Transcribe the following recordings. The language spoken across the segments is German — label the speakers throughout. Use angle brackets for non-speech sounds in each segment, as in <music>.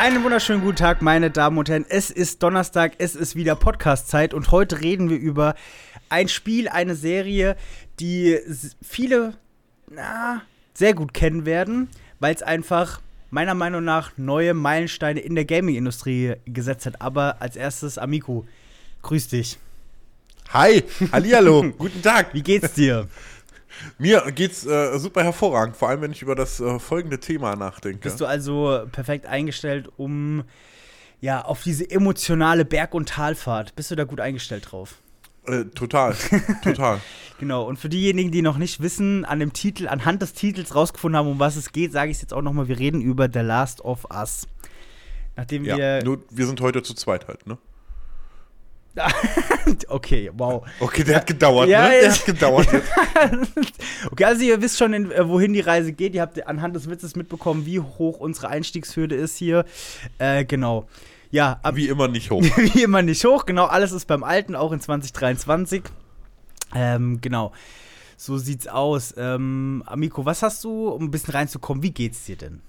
Speaker 1: Einen wunderschönen guten Tag, meine Damen und Herren. Es ist Donnerstag, es ist wieder Podcast-Zeit und heute reden wir über ein Spiel, eine Serie, die viele na, sehr gut kennen werden, weil es einfach meiner Meinung nach neue Meilensteine in der Gaming-Industrie gesetzt hat. Aber als erstes, Amico, grüß dich.
Speaker 2: Hi, hallihallo, <laughs> guten Tag.
Speaker 1: Wie geht's dir?
Speaker 2: Mir geht's äh, super hervorragend, vor allem wenn ich über das äh, folgende Thema nachdenke.
Speaker 1: Bist du also perfekt eingestellt, um ja auf diese emotionale Berg- und Talfahrt? Bist du da gut eingestellt drauf?
Speaker 2: äh, total, <laughs> total.
Speaker 1: Genau, und für diejenigen, die noch nicht wissen, an dem Titel, anhand des Titels rausgefunden haben, um was es geht, sage ich es jetzt auch nochmal, wir reden über The Last of Us. Nachdem
Speaker 2: Ja,
Speaker 1: wir.
Speaker 2: nur wir sind heute zu zweit halt, ne? <laughs>
Speaker 1: okay, wow.
Speaker 2: Okay, der hat gedauert,
Speaker 1: Ja,
Speaker 2: ne? Der
Speaker 1: jetzt-
Speaker 2: hat gedauert. <laughs>
Speaker 1: okay, also ihr wisst schon, in, äh, wohin die Reise geht. Ihr habt anhand des Witzes mitbekommen, wie hoch unsere Einstiegshürde ist hier. Äh, genau. Ja, ab,
Speaker 2: Wie immer nicht hoch. <laughs>
Speaker 1: wie immer nicht hoch. Genau, alles ist beim Alten, auch in 2023. Ähm, genau. So sieht's aus. Ähm, Amico, was hast du, um ein bisschen reinzukommen, wie geht's dir denn?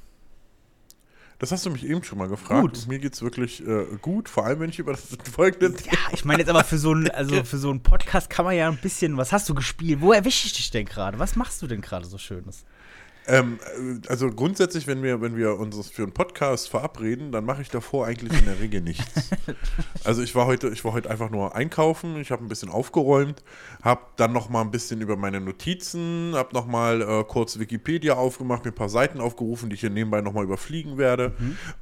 Speaker 2: Das hast du mich eben schon mal gefragt.
Speaker 1: Gut.
Speaker 2: Mir geht's wirklich äh, gut, vor allem wenn ich über das <laughs> folgende
Speaker 1: Ja, ich meine jetzt aber für so ein, also <laughs> für so einen Podcast kann man ja ein bisschen, was hast du gespielt? Wo erwische ich dich denn gerade? Was machst du denn gerade so Schönes?
Speaker 2: Ähm, äh, also grundsätzlich, wenn wir, wenn wir uns für einen Podcast verabreden, dann mache ich davor eigentlich in der Regel nichts. <laughs> Also ich war heute, ich war heute einfach nur einkaufen, ich habe ein bisschen aufgeräumt, habe dann noch mal ein bisschen über meine Notizen, habe noch mal äh, kurz Wikipedia aufgemacht, mir ein paar Seiten aufgerufen, die ich hier nebenbei noch mal überfliegen werde.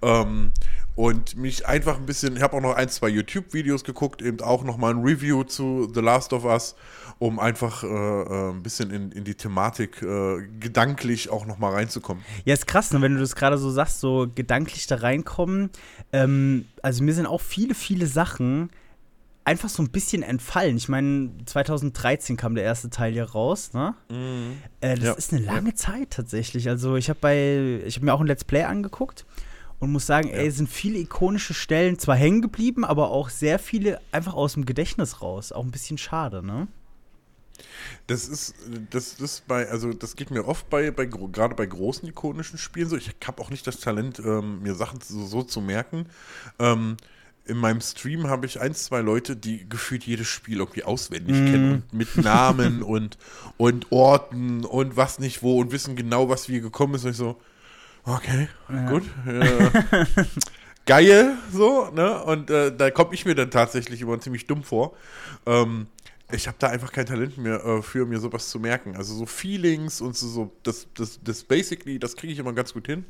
Speaker 2: Ähm, und mich einfach ein bisschen, ich habe auch noch ein, zwei YouTube-Videos geguckt, eben auch noch mal ein Review zu The Last of Us, um einfach äh, äh, ein bisschen in, in die Thematik äh, gedanklich auch noch mal reinzukommen.
Speaker 1: Ja, ist krass, ne, wenn du das gerade so sagst, so gedanklich da reinkommen. Ähm, also mir sind auch viele, viele Sachen einfach so ein bisschen entfallen. Ich meine, 2013 kam der erste Teil hier raus, ne? Äh, das
Speaker 2: Ja.
Speaker 1: ist eine lange Zeit tatsächlich. Also ich habe bei, ich habe mir auch ein Let's Play angeguckt und muss sagen, ey, es sind viele ikonische Stellen zwar hängen geblieben, aber auch sehr viele einfach aus dem Gedächtnis raus. Auch ein bisschen schade, ne?
Speaker 2: Das ist, das ist bei, also das geht mir oft bei, bei gerade bei großen ikonischen Spielen so. Ich habe auch nicht das Talent, ähm, mir Sachen so, so zu merken. Ähm, in meinem Stream habe ich ein, zwei Leute, die gefühlt jedes Spiel irgendwie auswendig kennen und mit Namen <laughs> und, und Orten und was nicht wo und wissen genau, was wie gekommen ist. Und ich so, okay, gut. <laughs> Äh, geil, so, ne? Und äh, da komme ich mir dann tatsächlich immer ziemlich dumm vor. Ähm, ich habe da einfach kein Talent mehr äh, für, mir sowas zu merken. Also so Feelings und so, so das, das, das basically, das kriege ich immer ganz gut hin.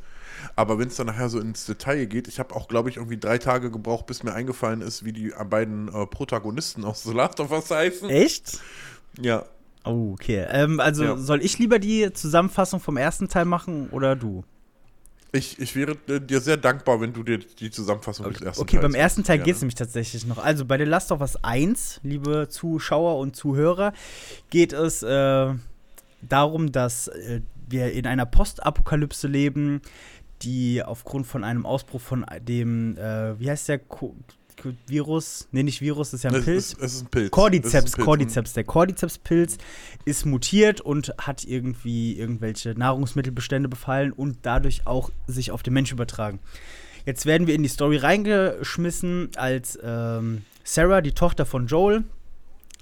Speaker 2: Aber wenn es dann nachher so ins Detail geht, ich habe auch, glaube ich, irgendwie drei Tage gebraucht, bis mir eingefallen ist, wie die äh, beiden äh, Protagonisten aus The Last of Us heißen.
Speaker 1: Echt?
Speaker 2: Ja.
Speaker 1: Oh, okay. Ähm, also
Speaker 2: Ja.
Speaker 1: soll ich lieber die Zusammenfassung vom ersten Teil machen oder du?
Speaker 2: Ich, ich wäre äh, dir sehr dankbar, wenn du dir die Zusammenfassung des ersten
Speaker 1: Okay, beim
Speaker 2: Teils
Speaker 1: ersten Teil geht es nämlich tatsächlich noch. Also bei The Last of Us 1, liebe Zuschauer und Zuhörer, geht es äh, darum, dass äh, wir in einer Postapokalypse leben, die aufgrund von einem Ausbruch von dem, äh, wie heißt der Ko- Virus? Nee, nicht Virus, das ist ja ein
Speaker 2: Es
Speaker 1: Pilz.
Speaker 2: ist, es ist ein Pilz. Es
Speaker 1: Cordyceps,
Speaker 2: ein.
Speaker 1: Cordyceps. Der Cordyceps-Pilz ist mutiert und hat irgendwie irgendwelche Nahrungsmittelbestände befallen und dadurch auch sich auf den Mensch übertragen. Jetzt werden wir in die Story reingeschmissen als ähm, Sarah, die Tochter von Joel,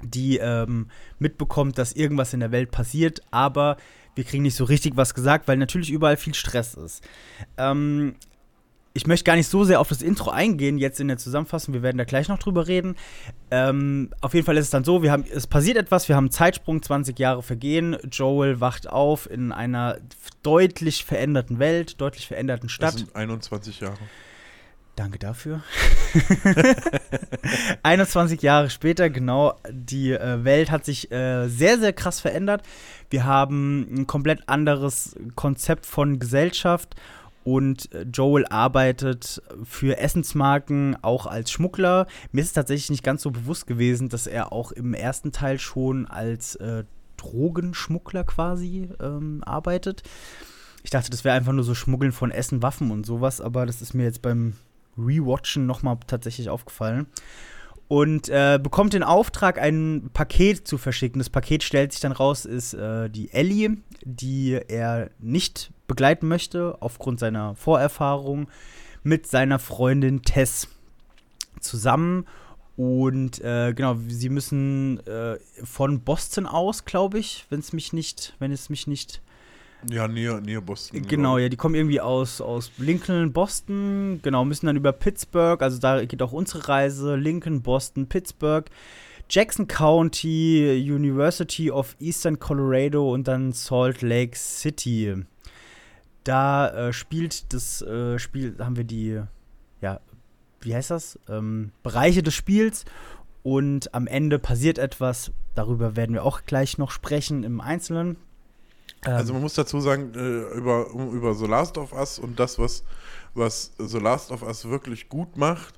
Speaker 1: die ähm, mitbekommt, dass irgendwas in der Welt passiert, aber wir kriegen nicht so richtig was gesagt, weil natürlich überall viel Stress ist. Ähm, ich möchte gar nicht so sehr auf das Intro eingehen, jetzt in der Zusammenfassung. Wir werden da gleich noch drüber reden. Ähm, auf jeden Fall ist es dann so, wir haben, es passiert etwas, wir haben einen Zeitsprung, 20 Jahre vergehen. Joel wacht auf in einer deutlich veränderten Welt, deutlich veränderten
Speaker 2: Das
Speaker 1: Stadt.
Speaker 2: sind 21 Jahre.
Speaker 1: Danke dafür. <laughs> 21 Jahre später, genau, die äh, Welt hat sich äh, sehr, sehr krass verändert. Wir haben ein komplett anderes Konzept von Gesellschaft und äh, Joel arbeitet für Essensmarken auch als Schmuggler. Mir ist es tatsächlich nicht ganz so bewusst gewesen, dass er auch im ersten Teil schon als äh, Drogenschmuggler quasi ähm, arbeitet. Ich dachte, das wäre einfach nur so Schmuggeln von Essen, Waffen und sowas, aber das ist mir jetzt beim Rewatchen nochmal tatsächlich aufgefallen. Und äh, bekommt den Auftrag, ein Paket zu verschicken. Das Paket stellt sich dann raus, ist äh, die Ellie, die er nicht begleiten möchte, aufgrund seiner Vorerfahrung mit seiner Freundin Tess zusammen. Und äh, genau, sie müssen äh, von Boston aus, glaube ich, wenn es mich nicht, wenn es mich nicht
Speaker 2: ja, näher, näher Boston.
Speaker 1: Genau, ja, die kommen irgendwie aus, aus Lincoln, Boston, genau, müssen dann über Pittsburgh, also da geht auch unsere Reise, Lincoln, Boston, Pittsburgh, Jackson County, University of Eastern Colorado und dann Salt Lake City. Da äh, spielt das äh, Spiel, haben wir die, ja, wie heißt das? Ähm, Bereiche des Spiels und am Ende passiert etwas, darüber werden wir auch gleich noch sprechen im Einzelnen.
Speaker 2: Also man muss dazu sagen, äh, über, über The Last of Us und das, was, was The Last of Us wirklich gut macht,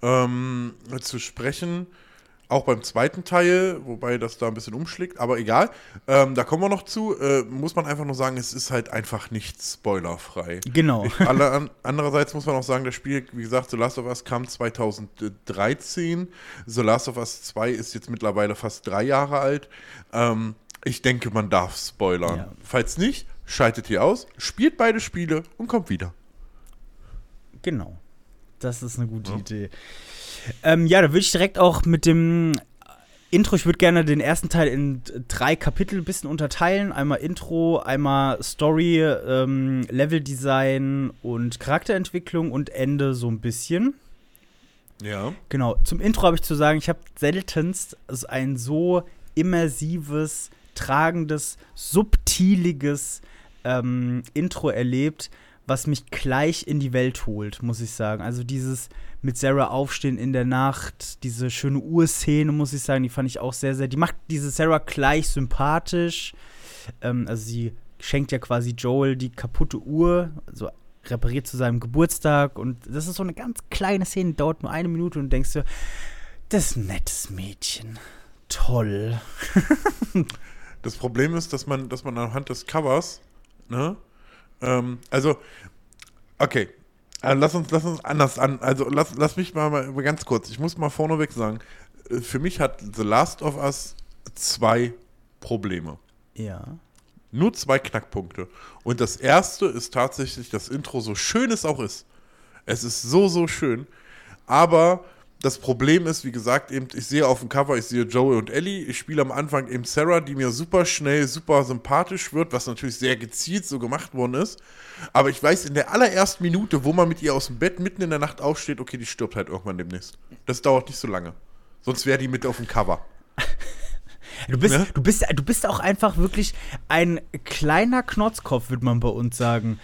Speaker 2: ähm, zu sprechen, auch beim zweiten Teil, wobei das da ein bisschen umschlägt, aber egal. Ähm, da kommen wir noch zu. Äh, muss man einfach nur sagen, es ist halt einfach nicht spoilerfrei.
Speaker 1: Genau.
Speaker 2: Ich, alle, an, andererseits muss man auch sagen, das Spiel, wie gesagt, The Last of Us kam 2013. The Last of Us 2 ist jetzt mittlerweile fast drei Jahre alt. Ähm, ich denke, man darf spoilern. Ja. Falls nicht, schaltet hier aus, spielt beide Spiele und kommt wieder.
Speaker 1: Genau. Das ist eine gute ja. Idee. Ähm, ja, da würde ich direkt auch mit dem Intro, ich würde gerne den ersten Teil in drei Kapitel ein bisschen unterteilen. Einmal Intro, einmal Story, ähm, Leveldesign und Charakterentwicklung und Ende so ein bisschen.
Speaker 2: Ja.
Speaker 1: Genau. Zum Intro habe ich zu sagen, ich habe seltenst ein so immersives, tragendes, subtiliges ähm, Intro erlebt, was mich gleich in die Welt holt, muss ich sagen. Also dieses mit Sarah aufstehen in der Nacht, diese schöne Urszene, muss ich sagen, die fand ich auch sehr, sehr. Die macht diese Sarah gleich sympathisch. Ähm, also sie schenkt ja quasi Joel die kaputte Uhr, also repariert zu seinem Geburtstag. Und das ist so eine ganz kleine Szene, dauert nur eine Minute und du denkst dir, das ist ein nettes Mädchen. Toll. <laughs>
Speaker 2: das Problem ist, dass man, dass man anhand des Covers, ne, ähm, also, okay, also lass uns, lass uns anders an. Also lass, lass mich mal, mal ganz kurz. Ich muss mal vorneweg sagen, äh, für mich hat The Last of Us zwei Probleme.
Speaker 1: Ja.
Speaker 2: Nur zwei Knackpunkte. Und das erste ist tatsächlich das Intro, so schön es auch ist. Es ist so, so schön. Aber das Problem ist, wie gesagt, eben, ich sehe auf dem Cover, ich sehe Joey und Ellie. Ich spiele am Anfang eben Sarah, die mir super schnell, super sympathisch wird, was natürlich sehr gezielt so gemacht worden ist. Aber ich weiß in der allerersten Minute, wo man mit ihr aus dem Bett mitten in der Nacht aufsteht, okay, die stirbt halt irgendwann demnächst. Das dauert nicht so lange. Sonst wäre die mit auf dem Cover.
Speaker 1: Du bist, ja? du, bist, du bist auch einfach wirklich ein kleiner Knotzkopf, würde man bei uns sagen.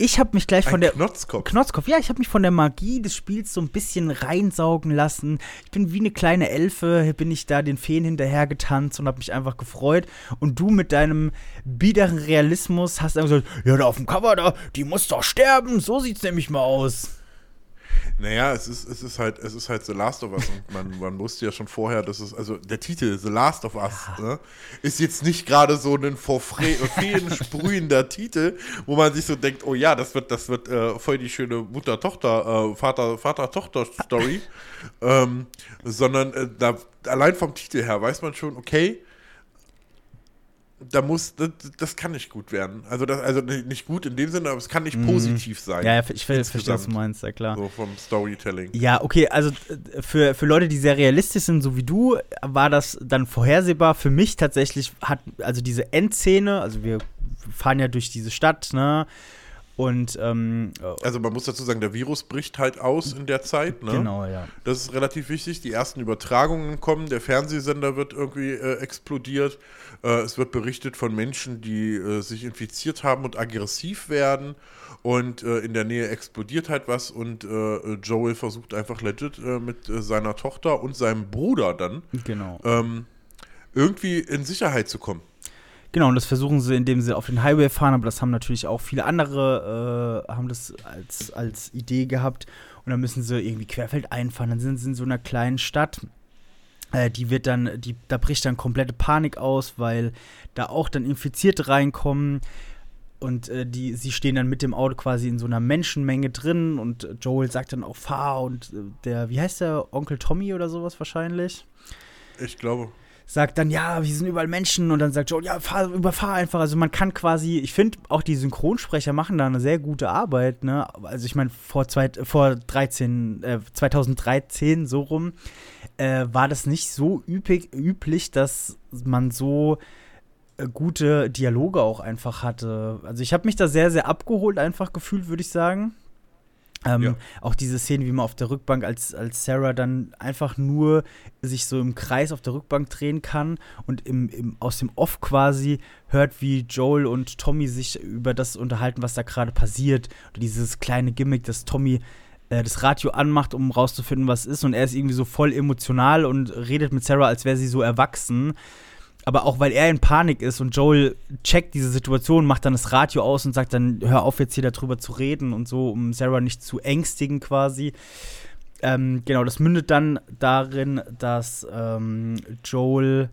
Speaker 1: Ich habe mich gleich von Ein der
Speaker 2: Knotzkopf.
Speaker 1: Knotzkopf. Ja, ich habe mich von der Magie des Spiels so ein bisschen reinsaugen lassen. Ich bin wie eine kleine Elfe, bin ich da den Feen hinterher getanzt und habe mich einfach gefreut. Und du mit deinem biederen Realismus hast einfach gesagt, ja, da auf dem Cover da, die muss doch sterben. So sieht's nämlich mal aus.
Speaker 2: Naja, es ist, es ist halt, es ist halt The Last of Us und man, man wusste ja schon vorher, dass es, also der Titel The Last of Us ja. ne, ist jetzt nicht gerade so ein vor Feen sprühender <laughs> Titel, wo man sich so denkt, oh ja, das wird, das wird äh, voll die schöne Mutter-Tochter, äh, Vater-Tochter-Story, <laughs> ähm, sondern äh, da, allein vom Titel her weiß man schon, okay, da muss, das, das, kann nicht gut werden. Also, das, also nicht gut in dem Sinne, aber es kann nicht mhm. positiv sein.
Speaker 1: Ja, ich verstehe, was du meinst, ja klar.
Speaker 2: So vom Storytelling.
Speaker 1: Ja, okay, also äh, für, für Leute, die sehr realistisch sind, so wie du, war das dann vorhersehbar. Für mich tatsächlich hat, also diese Endszene, also wir fahren ja durch diese Stadt, ne? Und ähm,
Speaker 2: also man muss dazu sagen, der Virus bricht halt aus in der Zeit. Ne?
Speaker 1: Genau, ja.
Speaker 2: Das ist relativ wichtig. Die ersten Übertragungen kommen, der Fernsehsender wird irgendwie äh, explodiert. Äh, es wird berichtet von Menschen, die äh, sich infiziert haben und aggressiv werden. Und äh, in der Nähe explodiert halt was und äh, Joel versucht einfach legit äh, mit seiner Tochter und seinem Bruder dann
Speaker 1: genau.
Speaker 2: ähm, irgendwie in Sicherheit zu kommen.
Speaker 1: Genau, und das versuchen sie, indem sie auf den Highway fahren, aber das haben natürlich auch viele andere, äh, haben das als, als Idee gehabt. Und dann müssen sie irgendwie querfeld einfahren. Dann sind sie in so einer kleinen Stadt. Äh, die wird dann, die, da bricht dann komplette Panik aus, weil da auch dann Infizierte reinkommen. Und äh, die, sie stehen dann mit dem Auto quasi in so einer Menschenmenge drin und Joel sagt dann auch fahr und äh, der, wie heißt der, Onkel Tommy oder sowas wahrscheinlich?
Speaker 2: Ich glaube
Speaker 1: sagt dann, ja, hier sind überall Menschen und dann sagt Joel, ja, fahr, überfahr einfach. Also man kann quasi, ich finde, auch die Synchronsprecher machen da eine sehr gute Arbeit, ne? Also ich meine, vor, vor 13, äh, 2013 so rum äh, war das nicht so übig, üblich, dass man so äh, gute Dialoge auch einfach hatte. Also ich habe mich da sehr, sehr abgeholt einfach gefühlt, würde ich sagen. Ähm, ja. Auch diese Szene, wie man auf der Rückbank als, als Sarah dann einfach nur sich so im Kreis auf der Rückbank drehen kann und im, im, aus dem Off quasi hört, wie Joel und Tommy sich über das unterhalten, was da gerade passiert. Und dieses kleine Gimmick, dass Tommy äh, das Radio anmacht, um rauszufinden, was ist. Und er ist irgendwie so voll emotional und redet mit Sarah, als wäre sie so erwachsen aber auch weil er in Panik ist und Joel checkt diese Situation, macht dann das Radio aus und sagt dann, hör auf jetzt hier darüber zu reden und so, um Sarah nicht zu ängstigen quasi. Ähm, genau, das mündet dann darin, dass ähm, Joel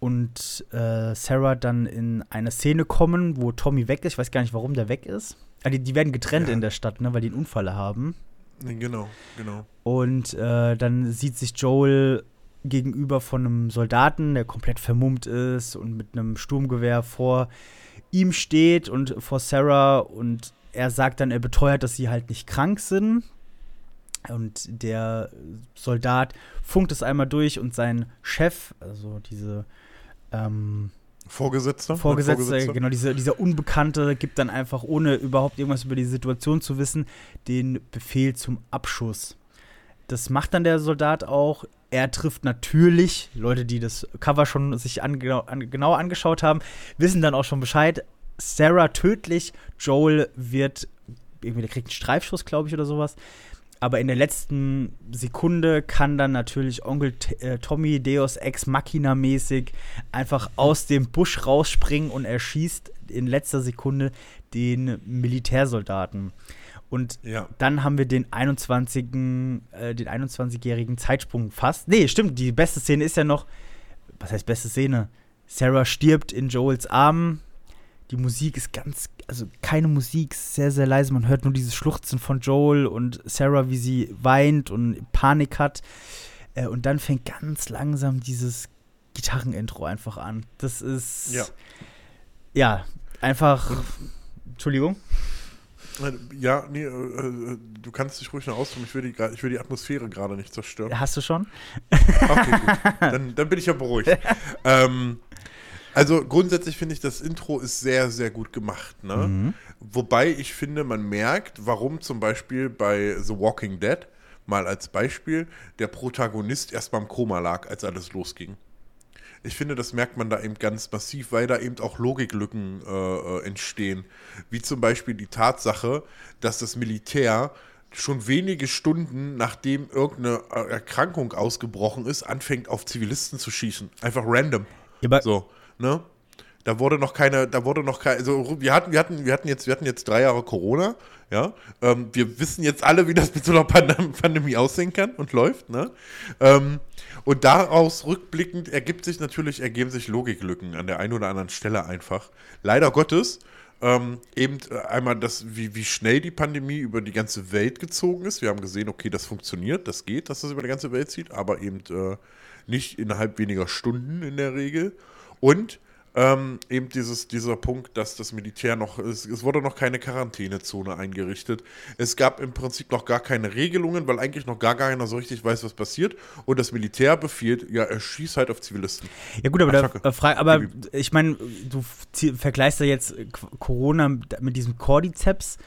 Speaker 1: und äh, Sarah dann in eine Szene kommen, wo Tommy weg ist. Ich weiß gar nicht, warum der weg ist. Die, die werden getrennt ja. in der Stadt, ne, weil die einen Unfall haben.
Speaker 2: Genau, genau.
Speaker 1: Und äh, dann sieht sich Joel gegenüber von einem Soldaten, der komplett vermummt ist und mit einem Sturmgewehr vor ihm steht und vor Sarah und er sagt dann, er beteuert, dass sie halt nicht krank sind. Und der Soldat funkt es einmal durch und sein Chef, also diese ähm,
Speaker 2: Vorgesetzter?
Speaker 1: Vorgesetzter, Vorgesetzter, genau, diese, dieser Unbekannte gibt dann einfach, ohne überhaupt irgendwas über die Situation zu wissen, den Befehl zum Abschuss. Das macht dann der Soldat auch er trifft natürlich, Leute, die das Cover schon sich ange an, genau angeschaut haben, wissen dann auch schon Bescheid. Sarah tödlich, Joel wird, irgendwie, der kriegt einen Streifschuss, glaube ich, oder sowas. Aber in der letzten Sekunde kann dann natürlich Onkel T äh, Tommy Deus Ex Machina mäßig einfach aus dem Busch rausspringen und erschießt in letzter Sekunde den Militärsoldaten. Und ja. dann haben wir den 21. Äh, den 21-jährigen Zeitsprung fast. Nee, stimmt, die beste Szene ist ja noch. Was heißt beste Szene? Sarah stirbt in Joels Armen. Die Musik ist ganz, also keine Musik, sehr, sehr leise. Man hört nur dieses Schluchzen von Joel und Sarah, wie sie weint und Panik hat. Äh, und dann fängt ganz langsam dieses Gitarrenintro einfach an. Das ist. Ja. Ja, einfach. Entschuldigung.
Speaker 2: Ja, nee, äh, äh, du kannst dich ruhig noch ausdrücken. Ich will die, ich will die Atmosphäre gerade nicht zerstören.
Speaker 1: Hast du schon?
Speaker 2: Okay, gut. <laughs> Dann, dann bin ich ja beruhigt. ähm, also grundsätzlich finde ich, das Intro ist sehr, sehr gut gemacht. Ne? Mhm. Wobei ich finde, man merkt, warum zum Beispiel bei The Walking Dead, mal als Beispiel, der Protagonist erst beim Koma lag, als alles losging ich finde, das merkt man da eben ganz massiv, weil da eben auch Logiklücken äh, äh, entstehen. Wie zum Beispiel die Tatsache, dass das Militär schon wenige Stunden nachdem irgendeine Erkrankung ausgebrochen ist, anfängt auf Zivilisten zu schießen. Einfach random. Ja, so, ne? Da wurde noch keine, da wurde noch keine, also wir hatten, wir hatten, wir hatten jetzt, wir hatten jetzt drei Jahre Corona, ja. Ähm, wir wissen jetzt alle, wie das mit so einer Pandemie aussehen kann und läuft, ne? Ähm, und daraus rückblickend ergibt sich natürlich, ergeben sich Logiklücken an der einen oder anderen Stelle einfach. Leider Gottes, ähm, eben äh, einmal das, wie, wie schnell die Pandemie über die ganze Welt gezogen ist. Wir haben gesehen, okay, das funktioniert, das geht, dass das über die ganze Welt zieht, aber eben äh, nicht innerhalb weniger Stunden in der Regel. Und ähm, eben dieses, dieser Punkt, dass das Militär noch, es, es, wurde noch keine Quarantänezone eingerichtet. Es gab im Prinzip noch gar keine Regelungen, weil eigentlich noch gar keiner so richtig weiß, was passiert. Und das Militär befiehlt, ja, er schießt halt auf Zivilisten.
Speaker 1: Ja gut, aber, da, äh, aber ich meine, du vergleichst ja jetzt Corona mit diesem Cordyceps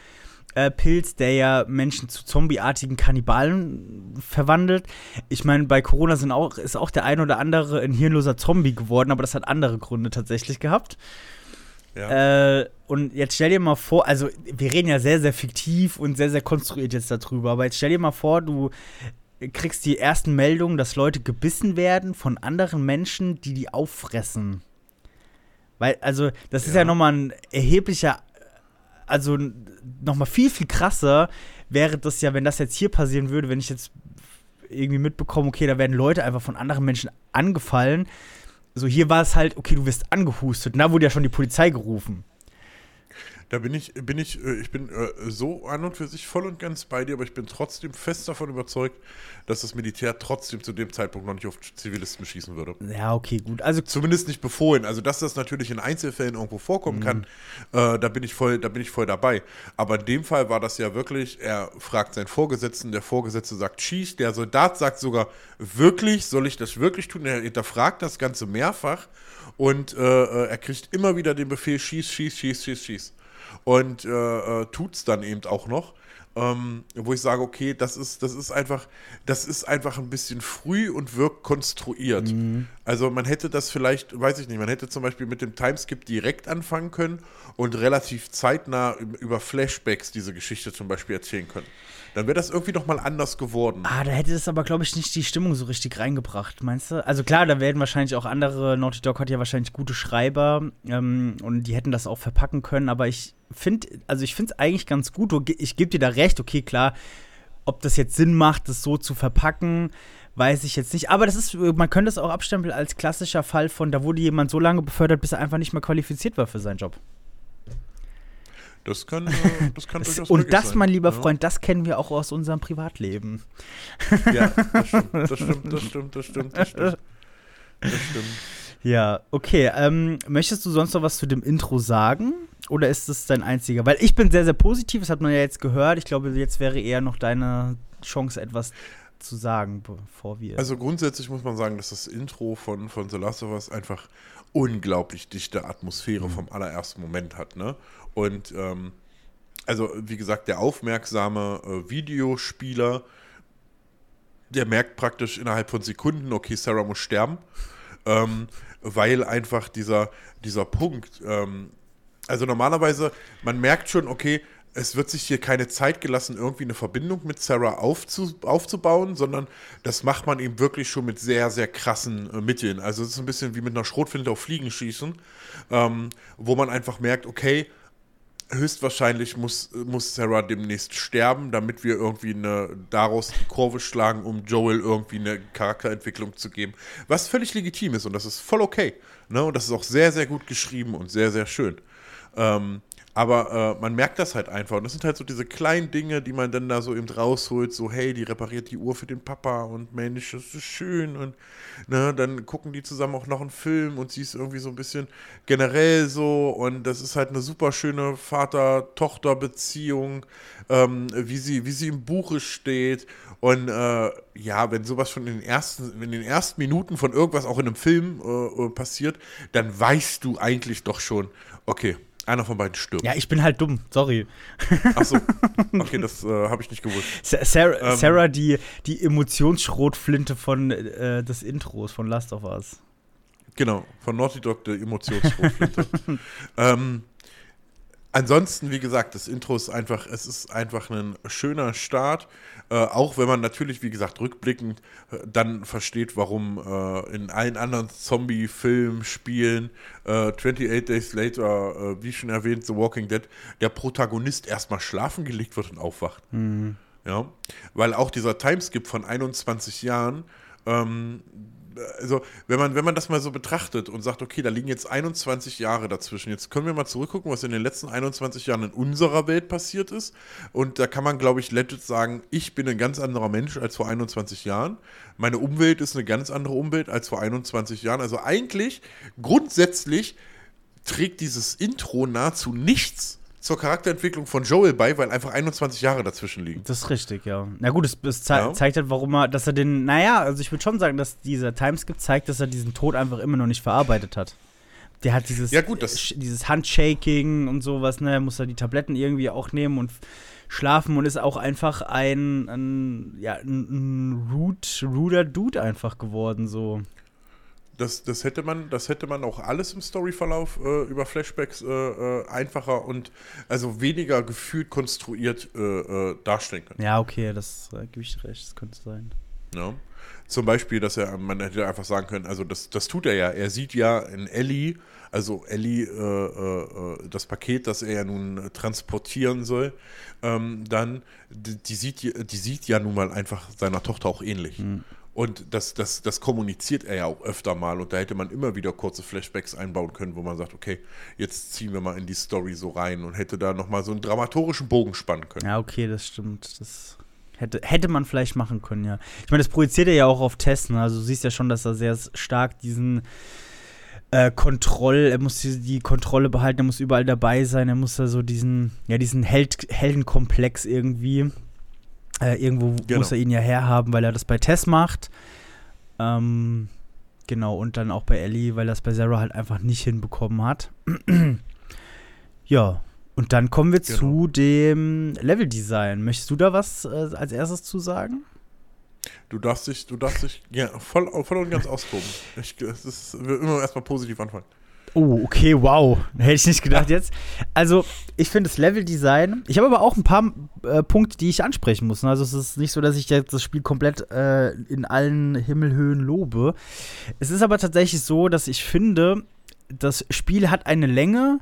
Speaker 1: äh, Pilz, der ja Menschen zu zombieartigen Kannibalen verwandelt. Ich meine, bei Corona sind auch, ist auch der ein oder andere ein hirnloser Zombie geworden, aber das hat andere Gründe tatsächlich gehabt. Ja. Äh, und jetzt stell dir mal vor, also wir reden ja sehr, sehr fiktiv und sehr, sehr konstruiert jetzt darüber, aber jetzt stell dir mal vor, du kriegst die ersten Meldungen, dass Leute gebissen werden von anderen Menschen, die die auffressen. Weil, also, das ja. ist ja nochmal ein erheblicher also nochmal viel, viel krasser wäre das ja, wenn das jetzt hier passieren würde, wenn ich jetzt irgendwie mitbekomme, okay, da werden Leute einfach von anderen Menschen angefallen. So, hier war es halt, okay, du wirst angehustet. Da wurde ja schon die Polizei gerufen.
Speaker 2: Da bin ich, bin ich, äh, ich bin äh, so an und für sich voll und ganz bei dir, aber ich bin trotzdem fest davon überzeugt, dass das Militär trotzdem zu dem Zeitpunkt noch nicht auf Zivilisten schießen würde.
Speaker 1: Ja, okay, gut. Also
Speaker 2: Zumindest nicht befohlen. Also, dass das natürlich in Einzelfällen irgendwo vorkommen kann, äh, da bin ich voll, da bin ich voll dabei. Aber in dem Fall war das ja wirklich, er fragt seinen Vorgesetzten, der Vorgesetzte sagt, schieß, der Soldat sagt sogar, wirklich, soll ich das wirklich tun? Er hinterfragt das Ganze mehrfach und äh, äh, er kriegt immer wieder den Befehl, schieß, schieß, schieß, schieß, schieß. Und äh, äh, tut's dann eben auch noch. Ähm, wo ich sage, okay, das ist, das ist einfach, das ist einfach ein bisschen früh und wirkt konstruiert. Also man hätte das vielleicht, weiß ich nicht, man hätte zum Beispiel mit dem Timeskip direkt anfangen können und relativ zeitnah über Flashbacks diese Geschichte zum Beispiel erzählen können. Dann wäre das irgendwie noch mal anders geworden.
Speaker 1: Ah, da hätte es aber, glaube ich, nicht die Stimmung so richtig reingebracht, meinst du? Also klar, da werden wahrscheinlich auch andere, Naughty Dog hat ja wahrscheinlich gute Schreiber ähm, und die hätten das auch verpacken können, aber ich finde, also ich finde es eigentlich ganz gut. Ich gebe dir da recht, okay, klar, ob das jetzt Sinn macht, das so zu verpacken, weiß ich jetzt nicht. Aber das ist, man könnte es auch abstempeln als klassischer Fall von, da wurde jemand so lange befördert, bis er einfach nicht mehr qualifiziert war für seinen Job.
Speaker 2: Das kann, äh, das kann <laughs>
Speaker 1: Das,
Speaker 2: durchaus
Speaker 1: und das,
Speaker 2: sein.
Speaker 1: mein lieber
Speaker 2: Ja.
Speaker 1: Freund, das kennen wir auch aus unserem Privatleben.
Speaker 2: Ja, das <laughs> stimmt, das stimmt, das stimmt, das stimmt, das stimmt. Das stimmt.
Speaker 1: Ja, okay. Ähm, möchtest du sonst noch was zu dem Intro sagen? Oder ist es dein einziger? Weil ich bin sehr, sehr positiv, das hat man ja jetzt gehört. Ich glaube, jetzt wäre eher noch deine Chance, etwas zu sagen, bevor wir.
Speaker 2: Also grundsätzlich muss man sagen, dass das Intro von, von The Last of Us einfach unglaublich dichte Atmosphäre vom allerersten Moment hat, ne? Und ähm, also wie gesagt, der aufmerksame äh, Videospieler, der merkt praktisch innerhalb von Sekunden, okay, Sarah muss sterben, ähm, weil einfach dieser, dieser Punkt, ähm, also normalerweise, man merkt schon, okay, es wird sich hier keine Zeit gelassen, irgendwie eine Verbindung mit Sarah aufzu, aufzubauen, sondern das macht man eben wirklich schon mit sehr, sehr krassen äh, Mitteln. Also es ist ein bisschen wie mit einer Schrotflinte auf Fliegen schießen, ähm, wo man einfach merkt, okay, höchstwahrscheinlich muss, muss Sarah demnächst sterben, damit wir irgendwie eine, daraus die Kurve schlagen, um Joel irgendwie eine Charakterentwicklung zu geben. Was völlig legitim ist und das ist voll okay. Ne? Und das ist auch sehr, sehr gut geschrieben und sehr, sehr schön. Ähm, aber äh, man merkt das halt einfach. Und das sind halt so diese kleinen Dinge, die man dann da so eben rausholt. So, hey, die repariert die Uhr für den Papa und Mensch, das ist schön. Und ne, dann gucken die zusammen auch noch einen Film und sie ist irgendwie so ein bisschen generell so. Und das ist halt eine super schöne Vater-Tochter-Beziehung, ähm, wie, sie, wie sie im Buche steht. Und äh, ja, wenn sowas schon in den ersten, in den ersten Minuten von irgendwas auch in einem Film äh, äh, passiert, dann weißt du eigentlich doch schon, okay, einer von beiden stirbt.
Speaker 1: ja, ich bin halt dumm, sorry.
Speaker 2: Achso, <laughs> okay, das äh, habe ich nicht gewusst.
Speaker 1: Sa- Sarah,
Speaker 2: Ähm.
Speaker 1: Sarah die, die Emotionsschrotflinte von äh, des Intros von Last of Us.
Speaker 2: Genau, von Naughty Dog, der Emotionsschrotflinte. <laughs> ähm, ansonsten, wie gesagt, das Intro ist einfach, es ist einfach ein schöner Start. Äh, auch wenn man natürlich, wie gesagt, rückblickend äh, dann versteht, warum äh, in allen anderen Zombie-Filmen, Spielen, äh, 28 Days Later, äh, wie schon erwähnt, The Walking Dead, der Protagonist erstmal schlafen gelegt wird und aufwacht. Ja, weil auch dieser Timeskip von 21 Jahren, ähm, also wenn man, wenn man das mal so betrachtet und sagt, okay, da liegen jetzt 21 Jahre dazwischen, jetzt können wir mal zurückgucken, was in den letzten 21 Jahren in unserer Welt passiert ist. Und da kann man, glaube ich, legit sagen, ich bin ein ganz anderer Mensch als vor 21 Jahren. Meine Umwelt ist eine ganz andere Umwelt als vor 21 Jahren. Also eigentlich, grundsätzlich trägt dieses Intro nahezu nichts zur Charakterentwicklung von Joel bei, weil einfach 21 Jahre dazwischen liegen.
Speaker 1: Das ist richtig, ja. Na gut, es, es zei
Speaker 2: Ja.
Speaker 1: zeigt halt, warum er, dass er den, naja, also ich würde schon sagen, dass dieser Timeskip zeigt, dass er diesen Tod einfach immer noch nicht verarbeitet hat. Der hat dieses,
Speaker 2: Ja, gut, das-
Speaker 1: dieses Handshaking und sowas, ne, er muss da die Tabletten irgendwie auch nehmen und schlafen und ist auch einfach ein, ein ja, ein, ein rude, ruder Dude einfach geworden, so.
Speaker 2: Das, das, hätte man, das hätte man auch alles im Storyverlauf äh, über Flashbacks äh, äh, einfacher und also weniger gefühlt konstruiert äh, äh, darstellen können.
Speaker 1: Ja, okay, das äh, gebe ich recht, das könnte sein.
Speaker 2: Ja. Zum Beispiel, dass er, man hätte einfach sagen können, also das, das tut er ja. Er sieht ja in Ellie, also Ellie, äh, äh, das Paket, das er ja nun transportieren soll, ähm, dann, die, die, sieht, die sieht ja nun mal einfach seiner Tochter auch ähnlich. Und das, das, das kommuniziert er ja auch öfter mal. Und da hätte man immer wieder kurze Flashbacks einbauen können, wo man sagt, okay, jetzt ziehen wir mal in die Story so rein und hätte da nochmal so einen dramaturgischen Bogen spannen können.
Speaker 1: Ja, okay, das stimmt. Das hätte, hätte man vielleicht machen können, ja. Ich meine, das projiziert er ja auch auf Tests. Ne? Also du siehst ja schon, dass er sehr stark diesen äh, Kontroll, er muss die, die, Kontrolle behalten, er muss überall dabei sein, er muss da so diesen, ja, diesen Held, Heldenkomplex irgendwie äh, irgendwo genau. muss er ihn ja herhaben, weil er das bei Tess macht. Ähm, genau, und dann auch bei Ellie, weil er das bei Sarah halt einfach nicht hinbekommen hat. <clears throat> ja, und dann kommen wir genau. zu dem Leveldesign. Möchtest du da was äh, als erstes zu sagen?
Speaker 2: Du darfst dich, du darfst dich ja, voll, voll und ganz austoben. Ich, es ist, wir immer erstmal positiv anfangen.
Speaker 1: Oh, okay, wow. Hätte ich nicht gedacht jetzt. Also, ich finde das Leveldesign. Ich habe aber auch ein paar äh, Punkte, die ich ansprechen muss. Also, es ist nicht so, dass ich jetzt das Spiel komplett äh, in allen Himmelhöhen lobe. Es ist aber tatsächlich so, dass ich finde, das Spiel hat eine Länge,